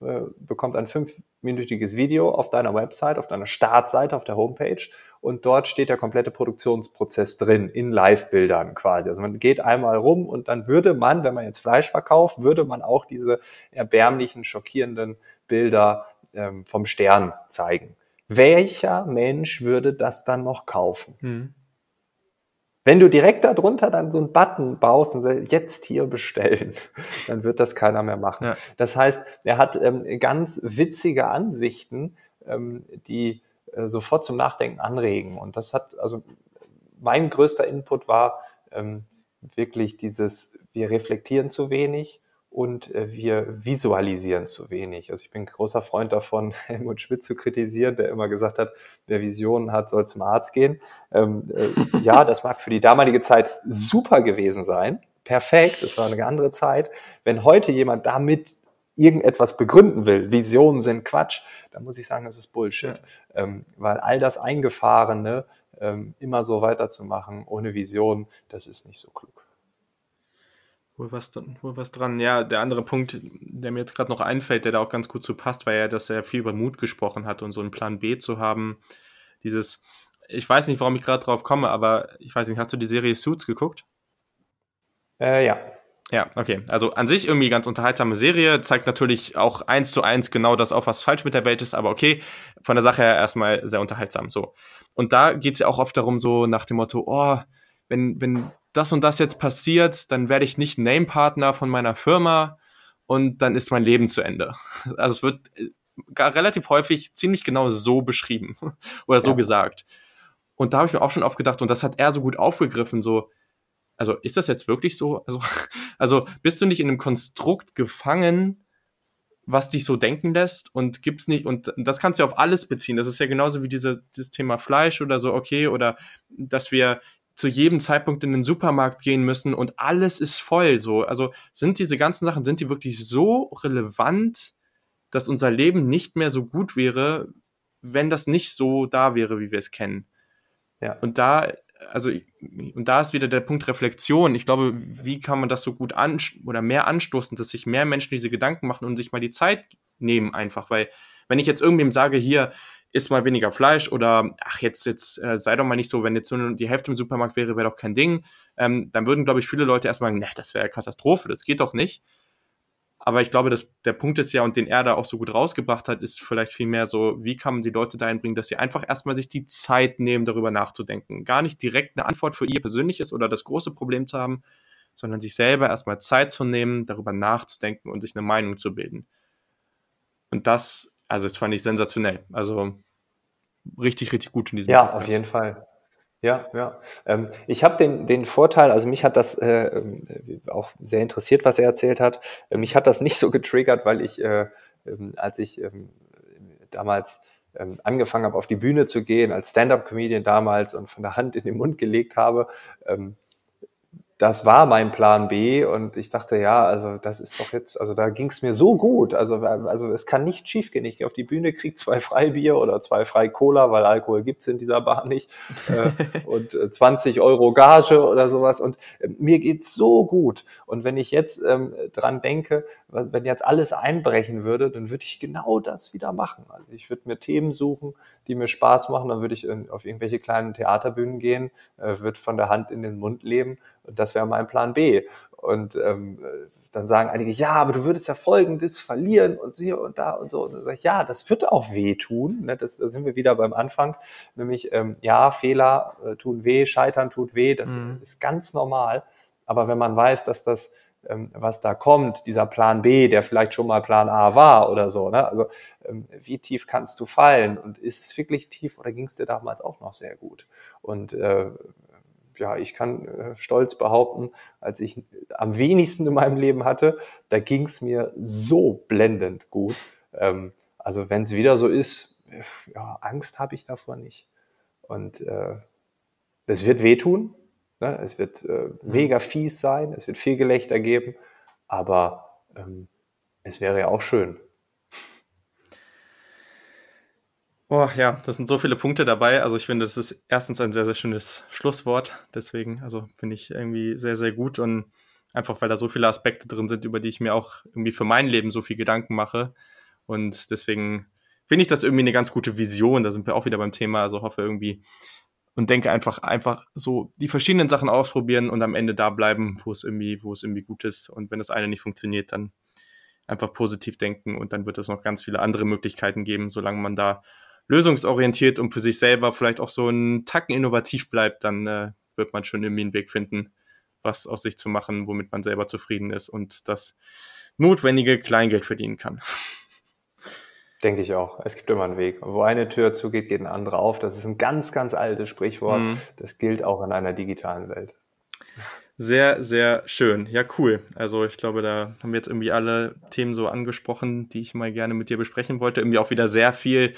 äh, bekommt ein fünfminütiges Video auf deiner Website, auf deiner Startseite, auf der Homepage und dort steht der komplette Produktionsprozess drin, in Live-Bildern quasi. Also man geht einmal rum und dann würde man, wenn man jetzt Fleisch verkauft, würde man auch diese erbärmlichen, schockierenden Bilder ähm, vom Stern zeigen. Welcher Mensch würde das dann noch kaufen? Hm. Wenn du direkt darunter dann so einen Button baust und sagst, jetzt hier bestellen, dann wird das keiner mehr machen. Ja. Das heißt, er hat ähm, ganz witzige Ansichten, ähm, die äh, sofort zum Nachdenken anregen. Und das hat, also mein größter Input war ähm, wirklich dieses, wir reflektieren zu wenig und äh, wir visualisieren zu wenig. Also ich bin großer Freund davon, Helmut Schmidt zu kritisieren, der immer gesagt hat, wer Visionen hat, soll zum Arzt gehen. Ähm, äh, ja, das mag für die damalige Zeit super gewesen sein. Perfekt, es war eine andere Zeit. Wenn heute jemand damit irgendetwas begründen will, Visionen sind Quatsch, dann muss ich sagen, das ist Bullshit. Ja. Ähm, weil all das Eingefahrene ähm, immer so weiterzumachen ohne Vision, das ist nicht so klug. Wohl was, wohl was dran. Ja, der andere Punkt, der mir jetzt gerade noch einfällt, der da auch ganz gut zu passt, war ja, dass er viel über Mut gesprochen hat und so einen Plan B zu haben. Dieses, ich weiß nicht, warum ich gerade drauf komme, aber ich weiß nicht, hast du die Serie Suits geguckt? Äh, ja. Ja, okay. Also an sich irgendwie ganz unterhaltsame Serie, zeigt natürlich auch eins zu eins genau das auf, was falsch mit der Welt ist, aber okay, von der Sache her erstmal sehr unterhaltsam. So. Und da geht es ja auch oft darum, so nach dem Motto, oh, wenn, wenn das und das jetzt passiert, dann werde ich nicht Name-Partner von meiner Firma und dann ist mein Leben zu Ende. Also es wird äh, gar relativ häufig ziemlich genau so beschrieben oder so ja. gesagt. Und da habe ich mir auch schon oft gedacht, und das hat er so gut aufgegriffen, so, also ist das jetzt wirklich so? Also, also bist du nicht in einem Konstrukt gefangen, was dich so denken lässt und gibt's nicht, und das kannst du auf alles beziehen. Das ist ja genauso wie diese, dieses Thema Fleisch oder so, okay, oder dass wir zu jedem Zeitpunkt in den Supermarkt gehen müssen und alles ist voll so. Also sind diese ganzen Sachen, sind die wirklich so relevant, dass unser Leben nicht mehr so gut wäre, wenn das nicht so da wäre, wie wir es kennen. Ja. Und da, also, und da ist wieder der Punkt Reflexion. Ich glaube, wie kann man das so gut an oder mehr anstoßen, dass sich mehr Menschen diese Gedanken machen und sich mal die Zeit nehmen einfach, weil wenn ich jetzt irgendwem sage, hier, isst mal weniger Fleisch oder ach, jetzt, jetzt äh, sei doch mal nicht so, wenn jetzt nur die Hälfte im Supermarkt wäre, wäre doch kein Ding. Ähm, dann würden, glaube ich, viele Leute erstmal sagen, ne, das wäre Katastrophe, das geht doch nicht. Aber ich glaube, dass der Punkt ist ja, und den er da auch so gut rausgebracht hat, ist vielleicht viel mehr so, wie kann man die Leute dahin bringen, dass sie einfach erstmal sich die Zeit nehmen, darüber nachzudenken. Gar nicht direkt eine Antwort für ihr persönliches oder das große Problem zu haben, sondern sich selber erstmal Zeit zu nehmen, darüber nachzudenken und sich eine Meinung zu bilden. Und das also das fand ich sensationell. Also richtig, richtig gut in diesem Ja, Podcast. auf jeden Fall. Ja, ja. Ähm, ich habe den, den Vorteil, also mich hat das äh, äh, auch sehr interessiert, was er erzählt hat. Äh, mich hat das nicht so getriggert, weil ich, äh, ähm, als ich ähm, damals ähm, angefangen habe, auf die Bühne zu gehen, als Stand-up-Comedian damals und von der Hand in den Mund gelegt habe, ähm, das war mein Plan B und ich dachte, ja, also das ist doch jetzt, also da ging es mir so gut. Also, also es kann nicht schiefgehen. Ich gehe auf die Bühne, kriege zwei Freibier oder zwei frei Cola, weil Alkohol gibt's in dieser Bar nicht. Äh, und 20 äh, Euro Gage oder sowas. Und äh, mir geht's so gut. Und wenn ich jetzt ähm, dran denke, wenn jetzt alles einbrechen würde, dann würde ich genau das wieder machen. Also ich würde mir Themen suchen, die mir Spaß machen, dann würde ich auf irgendwelche kleinen Theaterbühnen gehen, äh, würde von der Hand in den Mund leben das wäre mein Plan B. Und ähm, dann sagen einige, ja, aber du würdest ja Folgendes verlieren und hier und da und so. Und dann sage ich, ja, das wird auch weh tun. Ne? Das, da sind wir wieder beim Anfang. Nämlich, ähm, ja, Fehler äh, tun weh, Scheitern tut weh, das mhm. ist ganz normal. Aber wenn man weiß, dass das ähm, was da kommt, dieser Plan B, der vielleicht schon mal Plan A war oder so. Ne? Also ähm, wie tief kannst du fallen und ist es wirklich tief oder ging es dir damals auch noch sehr gut? Und äh, ja, ich kann äh, stolz behaupten, als ich am wenigsten in meinem Leben hatte, da ging es mir so blendend gut. Ähm, also wenn es wieder so ist, ja, Angst habe ich davor nicht. Und äh, es wird wehtun, ne? es wird äh, mhm. mega fies sein, es wird viel Gelächter geben, aber ähm, es wäre ja auch schön. Oh ja, das sind so viele Punkte dabei. Also ich finde, das ist erstens ein sehr, sehr schönes Schlusswort. Deswegen, also finde ich irgendwie sehr, sehr gut und einfach, weil da so viele Aspekte drin sind, über die ich mir auch irgendwie für mein Leben so viel Gedanken mache. Und deswegen finde ich das irgendwie eine ganz gute Vision. Da sind wir auch wieder beim Thema. Also hoffe irgendwie und denke einfach, einfach so die verschiedenen Sachen ausprobieren und am Ende da bleiben, wo es irgendwie, wo es irgendwie gut ist. Und wenn das eine nicht funktioniert, dann einfach positiv denken und dann wird es noch ganz viele andere Möglichkeiten geben, solange man da lösungsorientiert und für sich selber vielleicht auch so ein Tacken innovativ bleibt, dann äh, wird man schon irgendwie einen Weg finden, was aus sich zu machen, womit man selber zufrieden ist und das notwendige Kleingeld verdienen kann. Denke ich auch. Es gibt immer einen Weg. Wo eine Tür zugeht, geht eine andere auf. Das ist ein ganz, ganz altes Sprichwort. Mhm. Das gilt auch in einer digitalen Welt. Sehr, sehr schön. Ja, cool. Also ich glaube, da haben wir jetzt irgendwie alle Themen so angesprochen, die ich mal gerne mit dir besprechen wollte. Irgendwie auch wieder sehr viel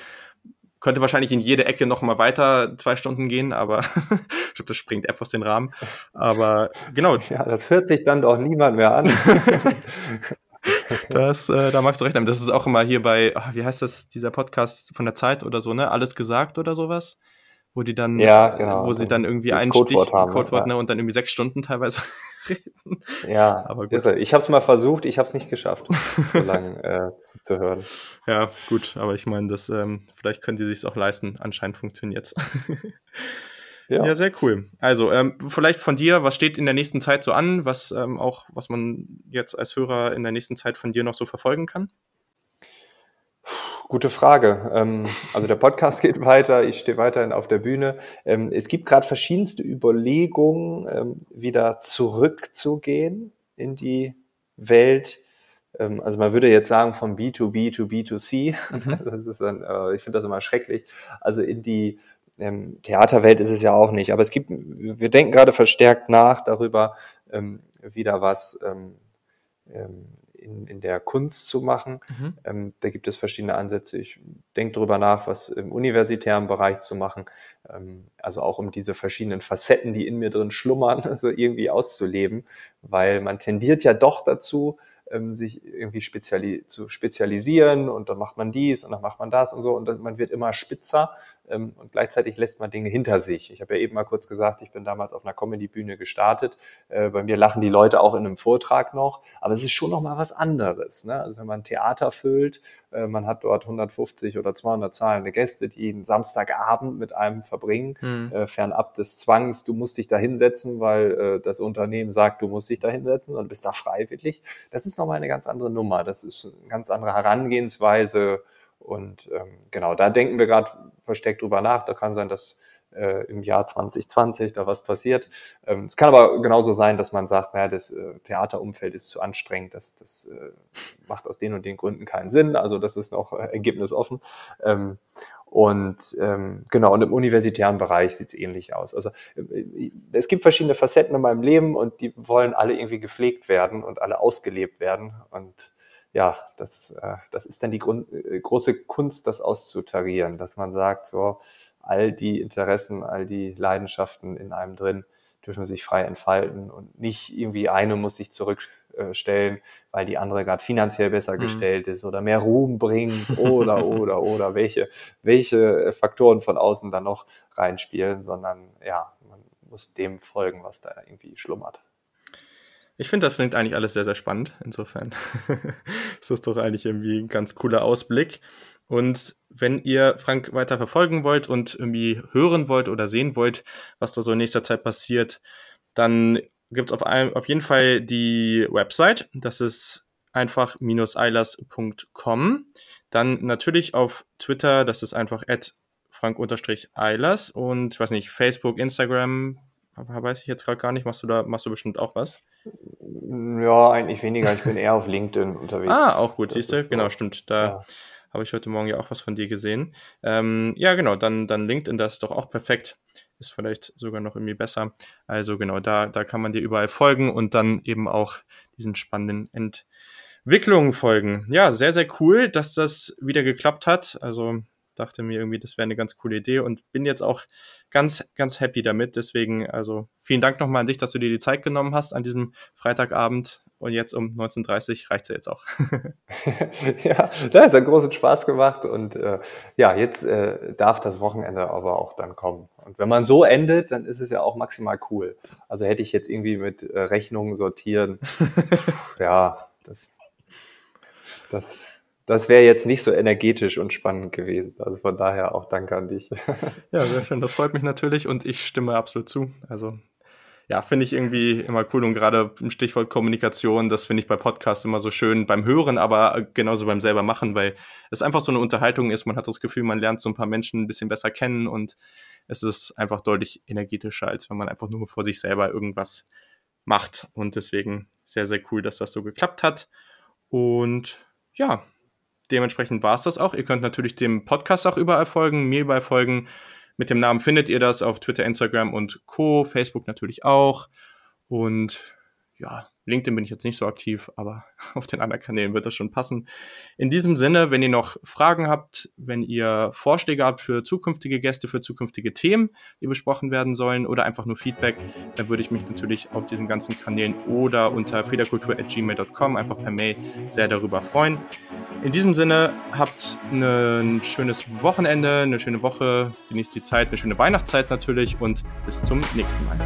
könnte wahrscheinlich in jede Ecke noch mal weiter zwei Stunden gehen, aber ich glaube, das springt etwas den Rahmen. Aber genau. Ja, das hört sich dann doch niemand mehr an. das, äh, da magst du recht haben. Das ist auch immer hier bei, ach, wie heißt das, dieser Podcast von der Zeit oder so, ne? Alles gesagt oder sowas? Wo die dann, ja, genau. wo sie dann irgendwie ein Codewort, Stich, haben, Codewort ja. ne, und dann irgendwie sechs Stunden teilweise reden. Ja, aber gut. Irre. Ich habe es mal versucht, ich habe es nicht geschafft, so lange äh, zu, zu, hören. Ja, gut, aber ich meine, das ähm, vielleicht können sie sich auch leisten. Anscheinend funktioniert's. ja. ja, sehr cool. Also ähm, vielleicht von dir, was steht in der nächsten Zeit so an, was ähm, auch, was man jetzt als Hörer in der nächsten Zeit von dir noch so verfolgen kann? Gute Frage. Ähm, also der Podcast geht weiter, ich stehe weiterhin auf der Bühne. Ähm, es gibt gerade verschiedenste Überlegungen, ähm, wieder zurückzugehen in die Welt. Also man würde jetzt sagen von B2B to B2C. Mhm. Das ist dann, äh, ich finde das immer schrecklich. Also in die Theaterwelt ist es ja auch nicht. Aber es gibt, wir denken gerade verstärkt nach darüber, wieder was in, in der Kunst zu machen. Mhm. Ähm, da gibt es verschiedene Ansätze. Ich denke darüber nach, was im universitären Bereich zu machen. Ähm, also auch um diese verschiedenen Facetten, die in mir drin schlummern, also irgendwie auszuleben, weil man tendiert ja doch dazu, ähm, sich irgendwie speziali zu spezialisieren und dann macht man dies und dann macht man das und so und dann, man wird immer spitzer ähm, und gleichzeitig lässt man Dinge hinter sich. Ich habe ja eben mal kurz gesagt, ich bin damals auf einer Comedy-Bühne gestartet. Äh, bei mir lachen die Leute auch in einem Vortrag noch, aber es ist schon noch mal was anderes. Ne? Also wenn man Theater füllt, äh, man hat dort 150 oder 200 zahlende Gäste, die einen Samstagabend mit einem verbringen, mhm. äh, fernab des Zwangs, du musst dich da hinsetzen, weil äh, das Unternehmen sagt, du musst dich da hinsetzen und bist da freiwillig. Das ist nochmal eine ganz andere Nummer. Das ist eine ganz andere Herangehensweise und ähm, genau, da denken wir gerade versteckt drüber nach. Da kann sein, dass äh, im Jahr 2020 da was passiert. Ähm, es kann aber genauso sein, dass man sagt, naja, das äh, Theaterumfeld ist zu anstrengend, das, das äh, macht aus den und den Gründen keinen Sinn. Also das ist noch äh, ergebnisoffen. Ähm, und ähm, genau, und im universitären Bereich sieht es ähnlich aus. Also äh, es gibt verschiedene Facetten in meinem Leben und die wollen alle irgendwie gepflegt werden und alle ausgelebt werden. Und ja, das, äh, das ist dann die Grund, äh, große Kunst, das auszutarieren, dass man sagt, so all die Interessen, all die Leidenschaften in einem drin dürfen sich frei entfalten und nicht irgendwie eine muss sich zurückstellen, weil die andere gerade finanziell besser mhm. gestellt ist oder mehr Ruhm bringt oder oder oder welche welche Faktoren von außen dann noch reinspielen, sondern ja, man muss dem folgen, was da irgendwie schlummert. Ich finde, das klingt eigentlich alles sehr, sehr spannend. Insofern ist das doch eigentlich irgendwie ein ganz cooler Ausblick. Und wenn ihr Frank weiter verfolgen wollt und irgendwie hören wollt oder sehen wollt, was da so in nächster Zeit passiert, dann gibt es auf, auf jeden Fall die Website. Das ist einfach-eilers.com. Dann natürlich auf Twitter, das ist einfach at frank-eilers und ich weiß nicht, Facebook, Instagram, weiß ich jetzt gerade gar nicht. Machst du da, machst du bestimmt auch was? Ja, eigentlich weniger. Ich bin eher auf LinkedIn unterwegs. Ah, auch gut, das siehst du? Genau, stimmt. Da ja. Habe ich heute Morgen ja auch was von dir gesehen. Ähm, ja, genau, dann, dann LinkedIn, das ist doch auch perfekt. Ist vielleicht sogar noch irgendwie besser. Also genau, da, da kann man dir überall folgen und dann eben auch diesen spannenden Entwicklungen folgen. Ja, sehr, sehr cool, dass das wieder geklappt hat. Also dachte mir irgendwie, das wäre eine ganz coole Idee und bin jetzt auch ganz, ganz happy damit. Deswegen, also vielen Dank nochmal an dich, dass du dir die Zeit genommen hast an diesem Freitagabend und jetzt um 19.30 Uhr reicht es ja jetzt auch. ja, da ist einen großen Spaß gemacht und äh, ja, jetzt äh, darf das Wochenende aber auch dann kommen. Und wenn man so endet, dann ist es ja auch maximal cool. Also hätte ich jetzt irgendwie mit äh, Rechnungen sortieren, ja, das, das das wäre jetzt nicht so energetisch und spannend gewesen. Also von daher auch danke an dich. Ja, sehr schön. Das freut mich natürlich und ich stimme absolut zu. Also ja, finde ich irgendwie immer cool und gerade im Stichwort Kommunikation, das finde ich bei Podcasts immer so schön beim Hören, aber genauso beim selber machen, weil es einfach so eine Unterhaltung ist. Man hat das Gefühl, man lernt so ein paar Menschen ein bisschen besser kennen und es ist einfach deutlich energetischer, als wenn man einfach nur vor sich selber irgendwas macht. Und deswegen sehr, sehr cool, dass das so geklappt hat. Und ja, dementsprechend war es das auch. Ihr könnt natürlich dem Podcast auch überall folgen, mir überall folgen. Mit dem Namen findet ihr das auf Twitter, Instagram und Co. Facebook natürlich auch. Und ja, LinkedIn bin ich jetzt nicht so aktiv, aber auf den anderen Kanälen wird das schon passen. In diesem Sinne, wenn ihr noch Fragen habt, wenn ihr Vorschläge habt für zukünftige Gäste, für zukünftige Themen, die besprochen werden sollen oder einfach nur Feedback, dann würde ich mich natürlich auf diesen ganzen Kanälen oder unter federkultur.gmail.com einfach per Mail sehr darüber freuen. In diesem Sinne, habt ein schönes Wochenende, eine schöne Woche, genießt die Zeit, eine schöne Weihnachtszeit natürlich und bis zum nächsten Mal.